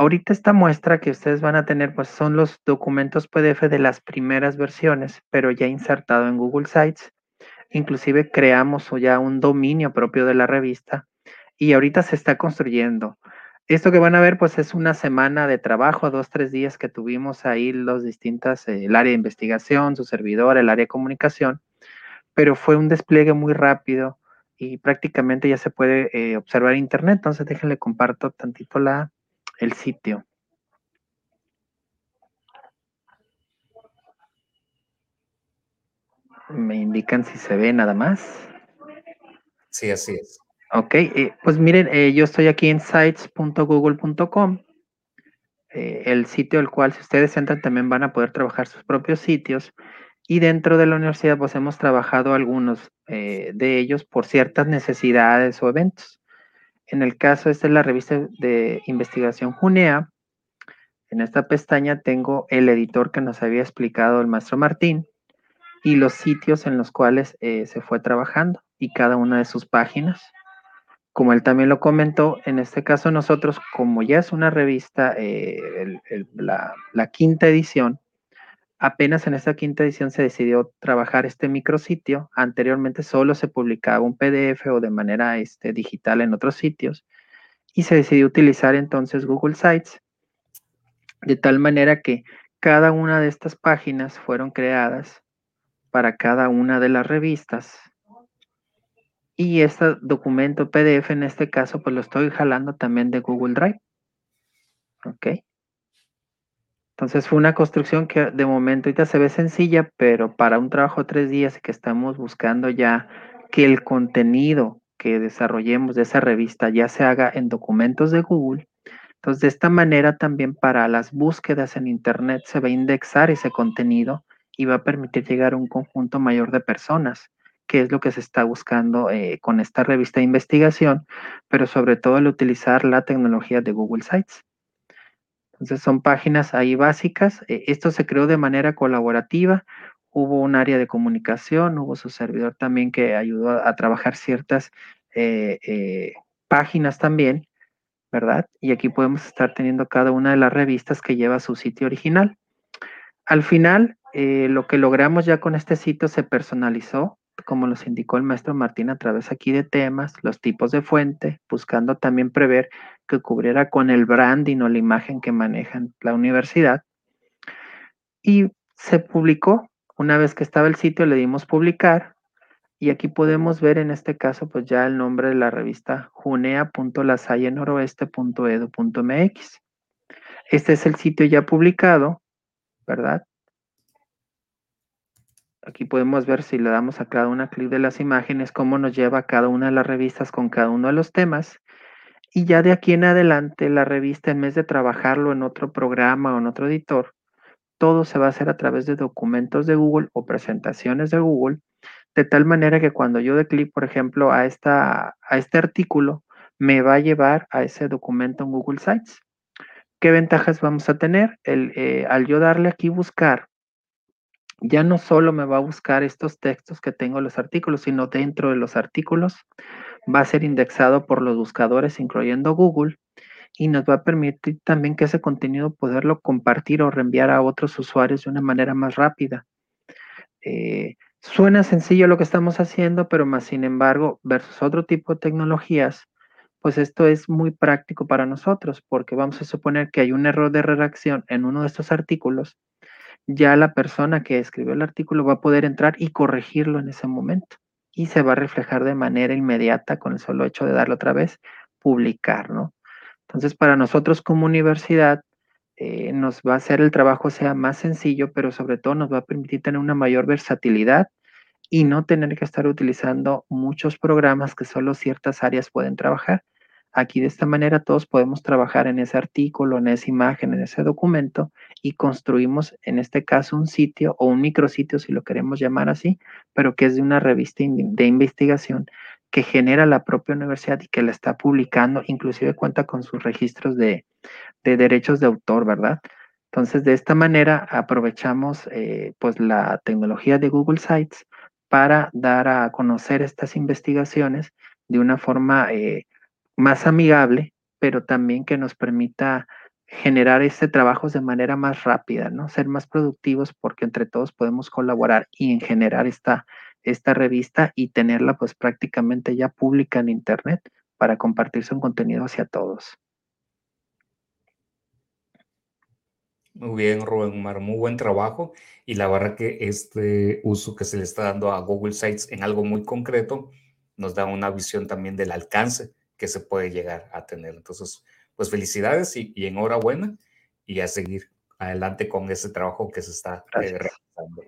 Ahorita esta muestra que ustedes van a tener, pues son los documentos PDF de las primeras versiones, pero ya insertado en Google Sites. Inclusive creamos ya un dominio propio de la revista y ahorita se está construyendo. Esto que van a ver, pues es una semana de trabajo, dos, tres días que tuvimos ahí los distintas, eh, el área de investigación, su servidor, el área de comunicación, pero fue un despliegue muy rápido y prácticamente ya se puede eh, observar internet. Entonces déjenle comparto tantito la, el sitio. Me indican si se ve nada más. Sí, así es. Ok, eh, pues miren, eh, yo estoy aquí en sites.google.com, eh, el sitio al cual si ustedes entran también van a poder trabajar sus propios sitios. Y dentro de la universidad, pues hemos trabajado algunos eh, de ellos por ciertas necesidades o eventos. En el caso, esta es la revista de investigación Junea. En esta pestaña tengo el editor que nos había explicado el maestro Martín y los sitios en los cuales eh, se fue trabajando y cada una de sus páginas. Como él también lo comentó, en este caso nosotros, como ya es una revista, eh, la, la, quinta edición, apenas en esta quinta edición se decidió trabajar este micrositio. Anteriormente solo se publicaba un PDF o de manera este, digital en otros sitios y se decidió utilizar entonces Google Sites de tal manera que cada una de estas páginas fueron creadas para cada una de las revistas. Y este documento PDF en este caso, pues lo estoy jalando también de Google Drive. ¿Ok? Entonces fue una construcción que de momento ahorita se ve sencilla, pero para un trabajo de tres días y que estamos buscando ya que el contenido que desarrollemos de esa revista ya se haga en documentos de Google, entonces, de esta manera también para las búsquedas en Internet se va a indexar ese contenido y va a permitir llegar a un conjunto mayor de personas, que es lo que se está buscando eh, con esta revista de investigación, pero sobre todo el utilizar la tecnología de Google Sites. Entonces, son páginas ahí básicas. Eh, esto se creó de manera colaborativa. Hubo un área de comunicación, hubo su servidor también que ayudó a, trabajar ciertas eh, páginas también ¿verdad? Y aquí podemos estar teniendo cada una de las revistas que lleva su sitio original. Al final, eh, lo que logramos ya con este sitio se personalizó, como nos indicó el maestro Martín a través aquí de temas, los tipos de fuente, buscando también prever que cubriera con el branding o la imagen que manejan la universidad. Y se publicó, una vez que estaba el sitio le dimos publicar, y aquí podemos ver en este caso, pues ya el nombre de la revista junea.lasallenoroeste.edu.mx. Este es el sitio ya publicado, ¿verdad? Aquí podemos ver si le damos a cada una clic de las imágenes, cómo nos lleva cada una de las revistas con cada uno de los temas. Y ya de aquí en adelante, la revista, en vez de trabajarlo en otro programa o en otro editor, todo se va a hacer a través de documentos de Google o presentaciones de Google de tal manera que cuando yo dé clic, por ejemplo, a, esta, a este artículo, me va a llevar a ese documento en Google Sites. ¿Qué ventajas vamos a tener? El, eh, al yo darle aquí buscar, ya no solo me va a buscar estos textos que tengo en los artículos, sino dentro de los artículos va a ser indexado por los buscadores, incluyendo Google, y nos va a permitir también que ese contenido poderlo compartir o reenviar a otros usuarios de una manera más rápida. Eh, Suena sencillo lo que estamos haciendo, pero más sin embargo, versus otro tipo de tecnologías, pues esto es muy práctico para nosotros, porque vamos a suponer que hay un error de redacción en uno de estos artículos, ya la persona que escribió el artículo va a poder entrar y corregirlo en ese momento y se va a reflejar de manera inmediata con el solo hecho de darlo otra vez, publicar, ¿no? Entonces, para nosotros como universidad, eh, nos va a hacer el trabajo sea más sencillo, pero sobre todo nos va a permitir tener una mayor versatilidad y no tener que estar utilizando muchos programas que solo ciertas áreas pueden trabajar. Aquí de esta manera todos podemos trabajar en ese artículo, en esa imagen, en ese documento y construimos en este caso un sitio o un micrositio si lo queremos llamar así, pero que es de una revista de investigación que genera la propia universidad y que la está publicando, inclusive cuenta con sus registros de, derechos de autor, ¿verdad? Entonces, de esta manera aprovechamos eh, pues la tecnología de Google Sites para dar a conocer estas investigaciones de una forma eh, más amigable, pero también que nos permita generar este trabajo de manera más rápida, ¿no? Ser más productivos porque entre todos podemos colaborar y en generar esta esta revista y tenerla pues prácticamente ya pública en internet para compartirse un contenido hacia todos. Muy bien, Rubén Mar, muy buen trabajo. Y la verdad que este uso que se le está dando a Google Sites en algo muy concreto nos da una visión también del alcance que se puede llegar a tener. Entonces, pues felicidades y, enhorabuena y a seguir adelante con ese trabajo que se está eh, realizando.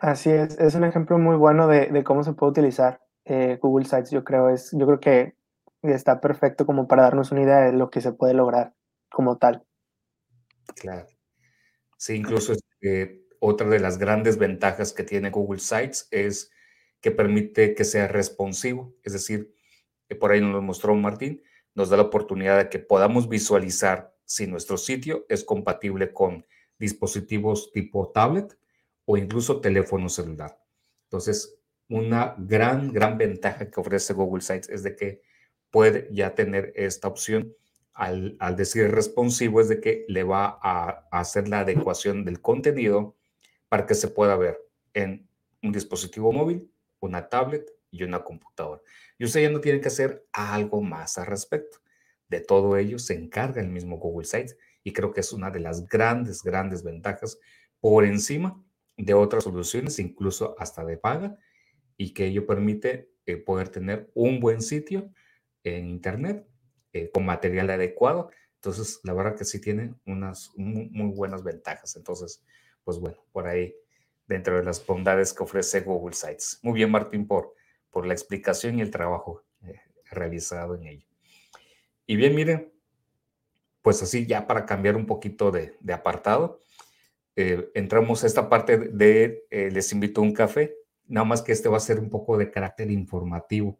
Así es, es un ejemplo muy bueno de, cómo se puede utilizar eh, Google Sites, yo creo. Es, yo creo que está perfecto como para darnos una idea de lo que se puede lograr como tal. Claro. Sí, incluso este, otra de las grandes ventajas que tiene Google Sites es que permite que sea responsivo, es decir, por ahí nos lo mostró Martín, nos da la oportunidad de que podamos visualizar si nuestro sitio es compatible con dispositivos tipo tablet o incluso teléfono celular. Entonces, una gran, gran ventaja que ofrece Google Sites es de que puede ya tener esta opción. Al, decir responsivo es de que le va a, hacer la adecuación del contenido para que se pueda ver en un dispositivo móvil, una tablet y una computadora. Y usted ya no tiene que hacer algo más al respecto. De todo ello se encarga el mismo Google Sites y creo que es una de las grandes, grandes ventajas por encima de otras soluciones, incluso hasta de paga, y que ello permite eh, poder tener un buen sitio en Internet eh, con material adecuado. Entonces, la verdad que sí tiene unas muy, buenas ventajas. Entonces, pues bueno, por ahí dentro de las bondades que ofrece Google Sites. Muy bien, Martín, por, por la explicación y el trabajo eh, realizado en ello. Y bien, miren, pues así ya para cambiar un poquito de, apartado, entramos a esta parte de, les invito a un café nada más que este va a ser un poco de carácter informativo.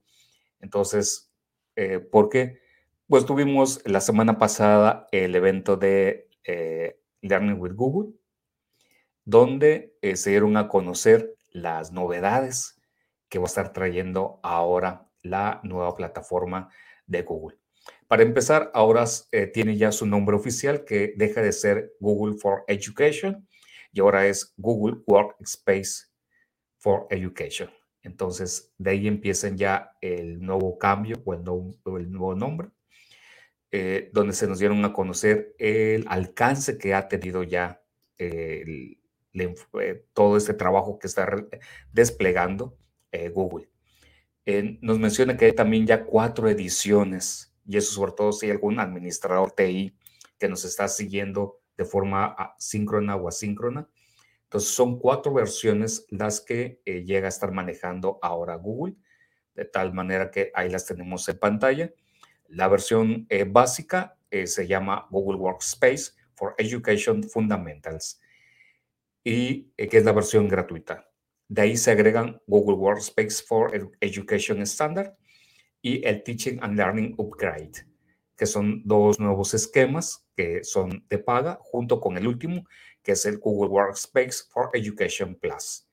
Entonces, eh, ¿por qué? Pues tuvimos la semana pasada el evento de eh, Learning with Google, donde eh, se dieron a conocer las novedades que va a estar trayendo ahora la nueva plataforma de Google. Para empezar, ahora tiene ya su nombre oficial que deja de ser Google for Education y ahora es Google Workspace for Education. Entonces, de ahí empiezan ya el nuevo cambio o el nuevo, nombre, eh, donde se nos dieron a conocer el alcance que ha tenido ya eh, todo este trabajo que está desplegando eh, Google. nos menciona que hay también ya cuatro ediciones, y eso sobre todo si hay algún administrador TI que nos está siguiendo de forma síncrona o asíncrona, entonces son cuatro versiones las que eh, llega a estar manejando ahora Google, de tal manera que ahí las tenemos en pantalla. La versión eh, básica se llama Google Workspace for Education Fundamentals y que es la versión gratuita. De ahí se agregan Google Workspace for Education Standard y el Teaching and Learning Upgrade, que son dos nuevos esquemas que son de paga junto con el último que es el Google Workspace for Education Plus,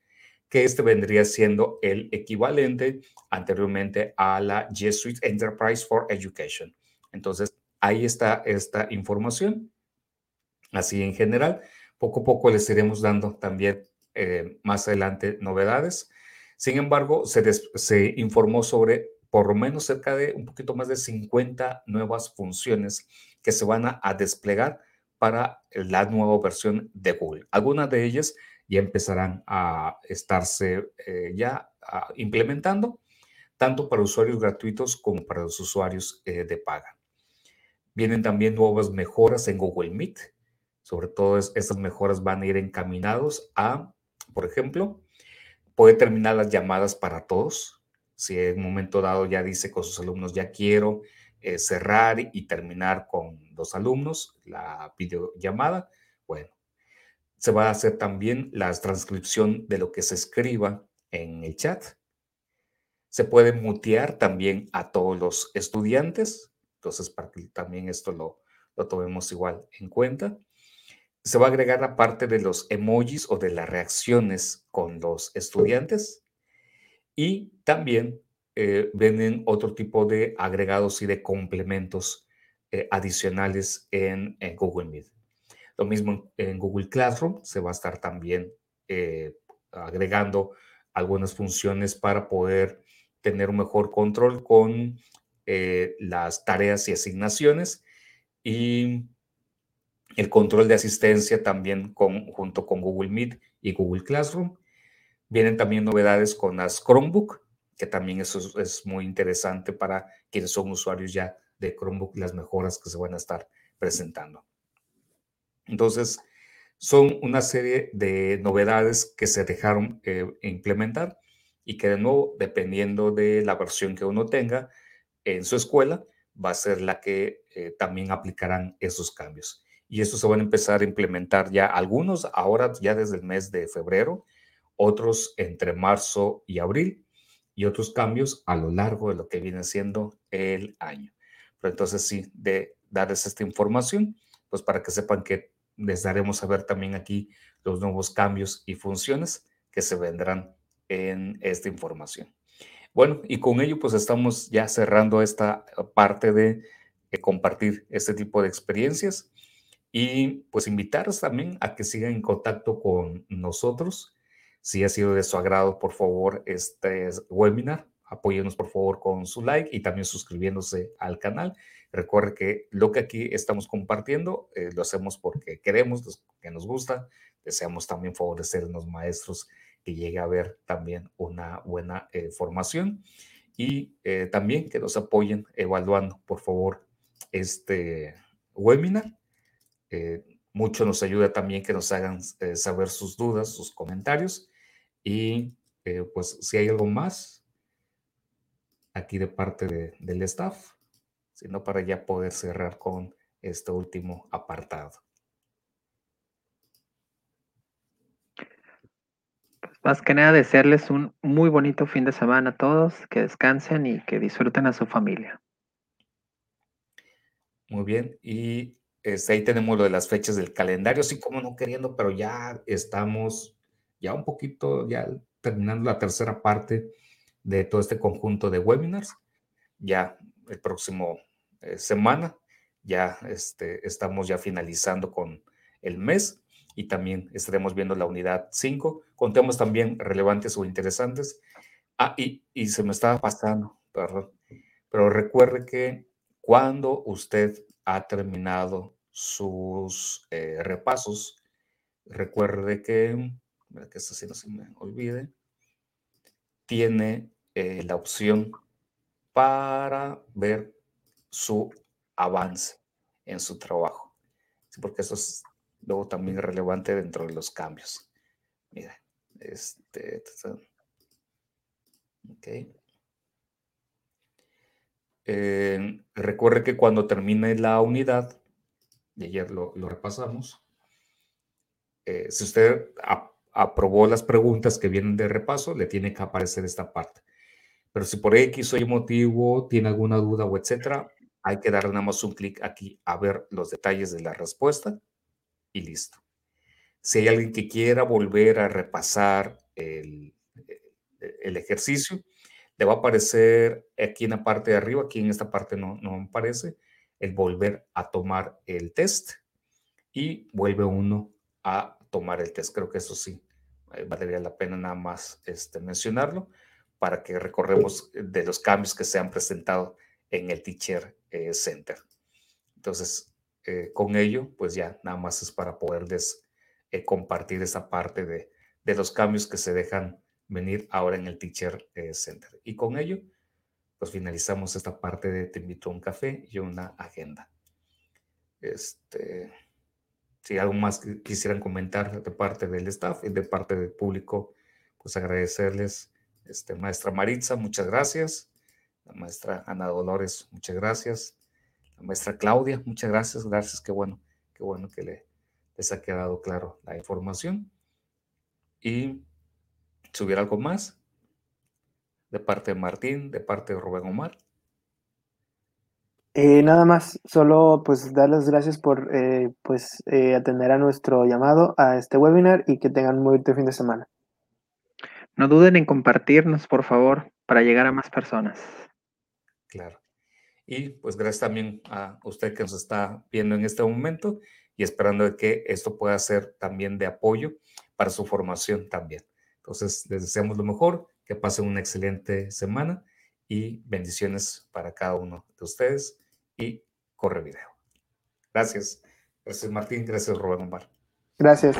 que este vendría siendo el equivalente anteriormente a la G Suite Enterprise for Education. Entonces, ahí está esta información. Así en general, poco a poco les iremos dando también eh, más adelante novedades. Sin embargo, se, se informó sobre por lo menos cerca de un poquito más de 50 nuevas funciones que se van a, a desplegar para la nueva versión de Google. Algunas de ellas ya empezarán a estarse eh, ya implementando, tanto para usuarios gratuitos como para los usuarios eh, de paga. Vienen también nuevas mejoras en Google Meet. Sobre todo estas mejoras van a ir encaminados a, por ejemplo, poder terminar las llamadas para todos. Si en un momento dado ya dice con sus alumnos, ya quiero eh, cerrar y terminar con dos alumnos la videollamada. Bueno, se va a hacer también la transcripción de lo que se escriba en el chat. Se puede mutear también a todos los estudiantes. Entonces, para que también esto lo, lo tomemos igual en cuenta. Se va a agregar la parte de los emojis o de las reacciones con los estudiantes. Y también eh, otro tipo de agregados y de complementos eh, adicionales en, Google Meet. Lo mismo en, Google Classroom, se va a estar también eh, agregando algunas funciones para poder tener un mejor control con las tareas y asignaciones y el control de asistencia también con, junto con Google Meet y Google Classroom. Vienen también novedades con las Chromebook, que también eso es, muy interesante para quienes son usuarios ya de Chromebook, las mejoras que se van a estar presentando. Entonces, son una serie de novedades que se dejaron eh, implementar y que de nuevo, dependiendo de la versión que uno tenga en su escuela, va a ser la que eh, también aplicarán esos cambios. Y eso se van a empezar a implementar ya algunos ahora ya desde el mes de febrero, otros entre marzo y abril y otros cambios a lo largo de lo que viene siendo el año. Pero entonces sí, de darles esta información, pues para que sepan que les daremos a ver también aquí los nuevos cambios y funciones que se vendrán en esta información. Bueno, y con ello pues estamos ya cerrando esta parte de, compartir este tipo de experiencias y pues invitarlos también a que sigan en contacto con nosotros. Si ha sido de su agrado, por favor, este webinar, apóyenos por favor con su like y también suscribiéndose al canal. Recuerde que lo que aquí estamos compartiendo eh, lo hacemos porque queremos, que nos gusta, deseamos también favorecer a los maestros que llegue a ver también una buena eh, formación y eh, también que nos apoyen evaluando, por favor, este webinar. Mucho nos ayuda también que nos hagan saber sus dudas, sus comentarios y pues si hay algo más aquí de parte del staff sino para ya poder cerrar con este último apartado. Pues más que nada desearles un muy bonito fin de semana a todos, que descansen y que disfruten a su familia. Muy bien, y este, ahí tenemos lo de las fechas del calendario, así como no queriendo, pero ya estamos ya un poquito, ya terminando la tercera parte de todo este conjunto de webinars. Ya el próximo eh, semana. Ya este, estamos ya finalizando con el mes y también estaremos viendo la unidad 5 con temas también relevantes o interesantes. Ah, y, se me estaba pasando, perdón. Pero recuerde que cuando usted ha terminado sus eh, repasos, recuerde que, que esto sí no se me olvide, tiene eh, la opción para ver su avance en su trabajo. porque eso es luego también relevante dentro de los cambios. Mira, este. Ok. Eh, recuerde que cuando termine la unidad, y ayer lo, repasamos, eh, si usted aprobó las preguntas que vienen de repaso, le tiene que aparecer esta parte. Pero si por X o Y motivo tiene alguna duda o etcétera, hay que darle nada más un clic aquí a ver los detalles de la respuesta y listo. Si hay alguien que quiera volver a repasar el, el ejercicio, le va a aparecer aquí en la parte de arriba, aquí en esta parte no, no aparece, el volver a tomar el test y vuelve uno a tomar el test. Creo que eso sí, eh, valdría la pena nada más este, mencionarlo para que recorremos de los cambios que se han presentado en el Teacher eh, Center. Entonces, eh, con ello, pues ya nada más es para poderles compartir esa parte de, de, los cambios que se dejan venir ahora en el Teacher Center. Y con ello, pues finalizamos esta parte de Te invito a un café y una agenda. Este, si algo más quisieran comentar de parte del staff y de parte del público, pues agradecerles, este, maestra Maritza, muchas gracias la maestra Ana Dolores, muchas gracias. La maestra Claudia, muchas gracias, gracias, qué bueno, qué bueno que le, les ha quedado claro la información. Y si hubiera algo más, de parte de Martín, de parte de Rubén Omar. Eh, nada más, solo pues dar las gracias por eh, pues eh, atender a nuestro llamado a este webinar y que tengan un muy buen fin de semana. No duden en compartirnos, por favor, para llegar a más personas. Claro. Y pues gracias también a usted que nos está viendo en este momento y esperando que esto pueda ser también de apoyo para su formación también. Entonces, les deseamos lo mejor, que pasen una excelente semana y bendiciones para cada uno de ustedes y corre video. Gracias. Gracias Martín, gracias Rubén Omar. Gracias.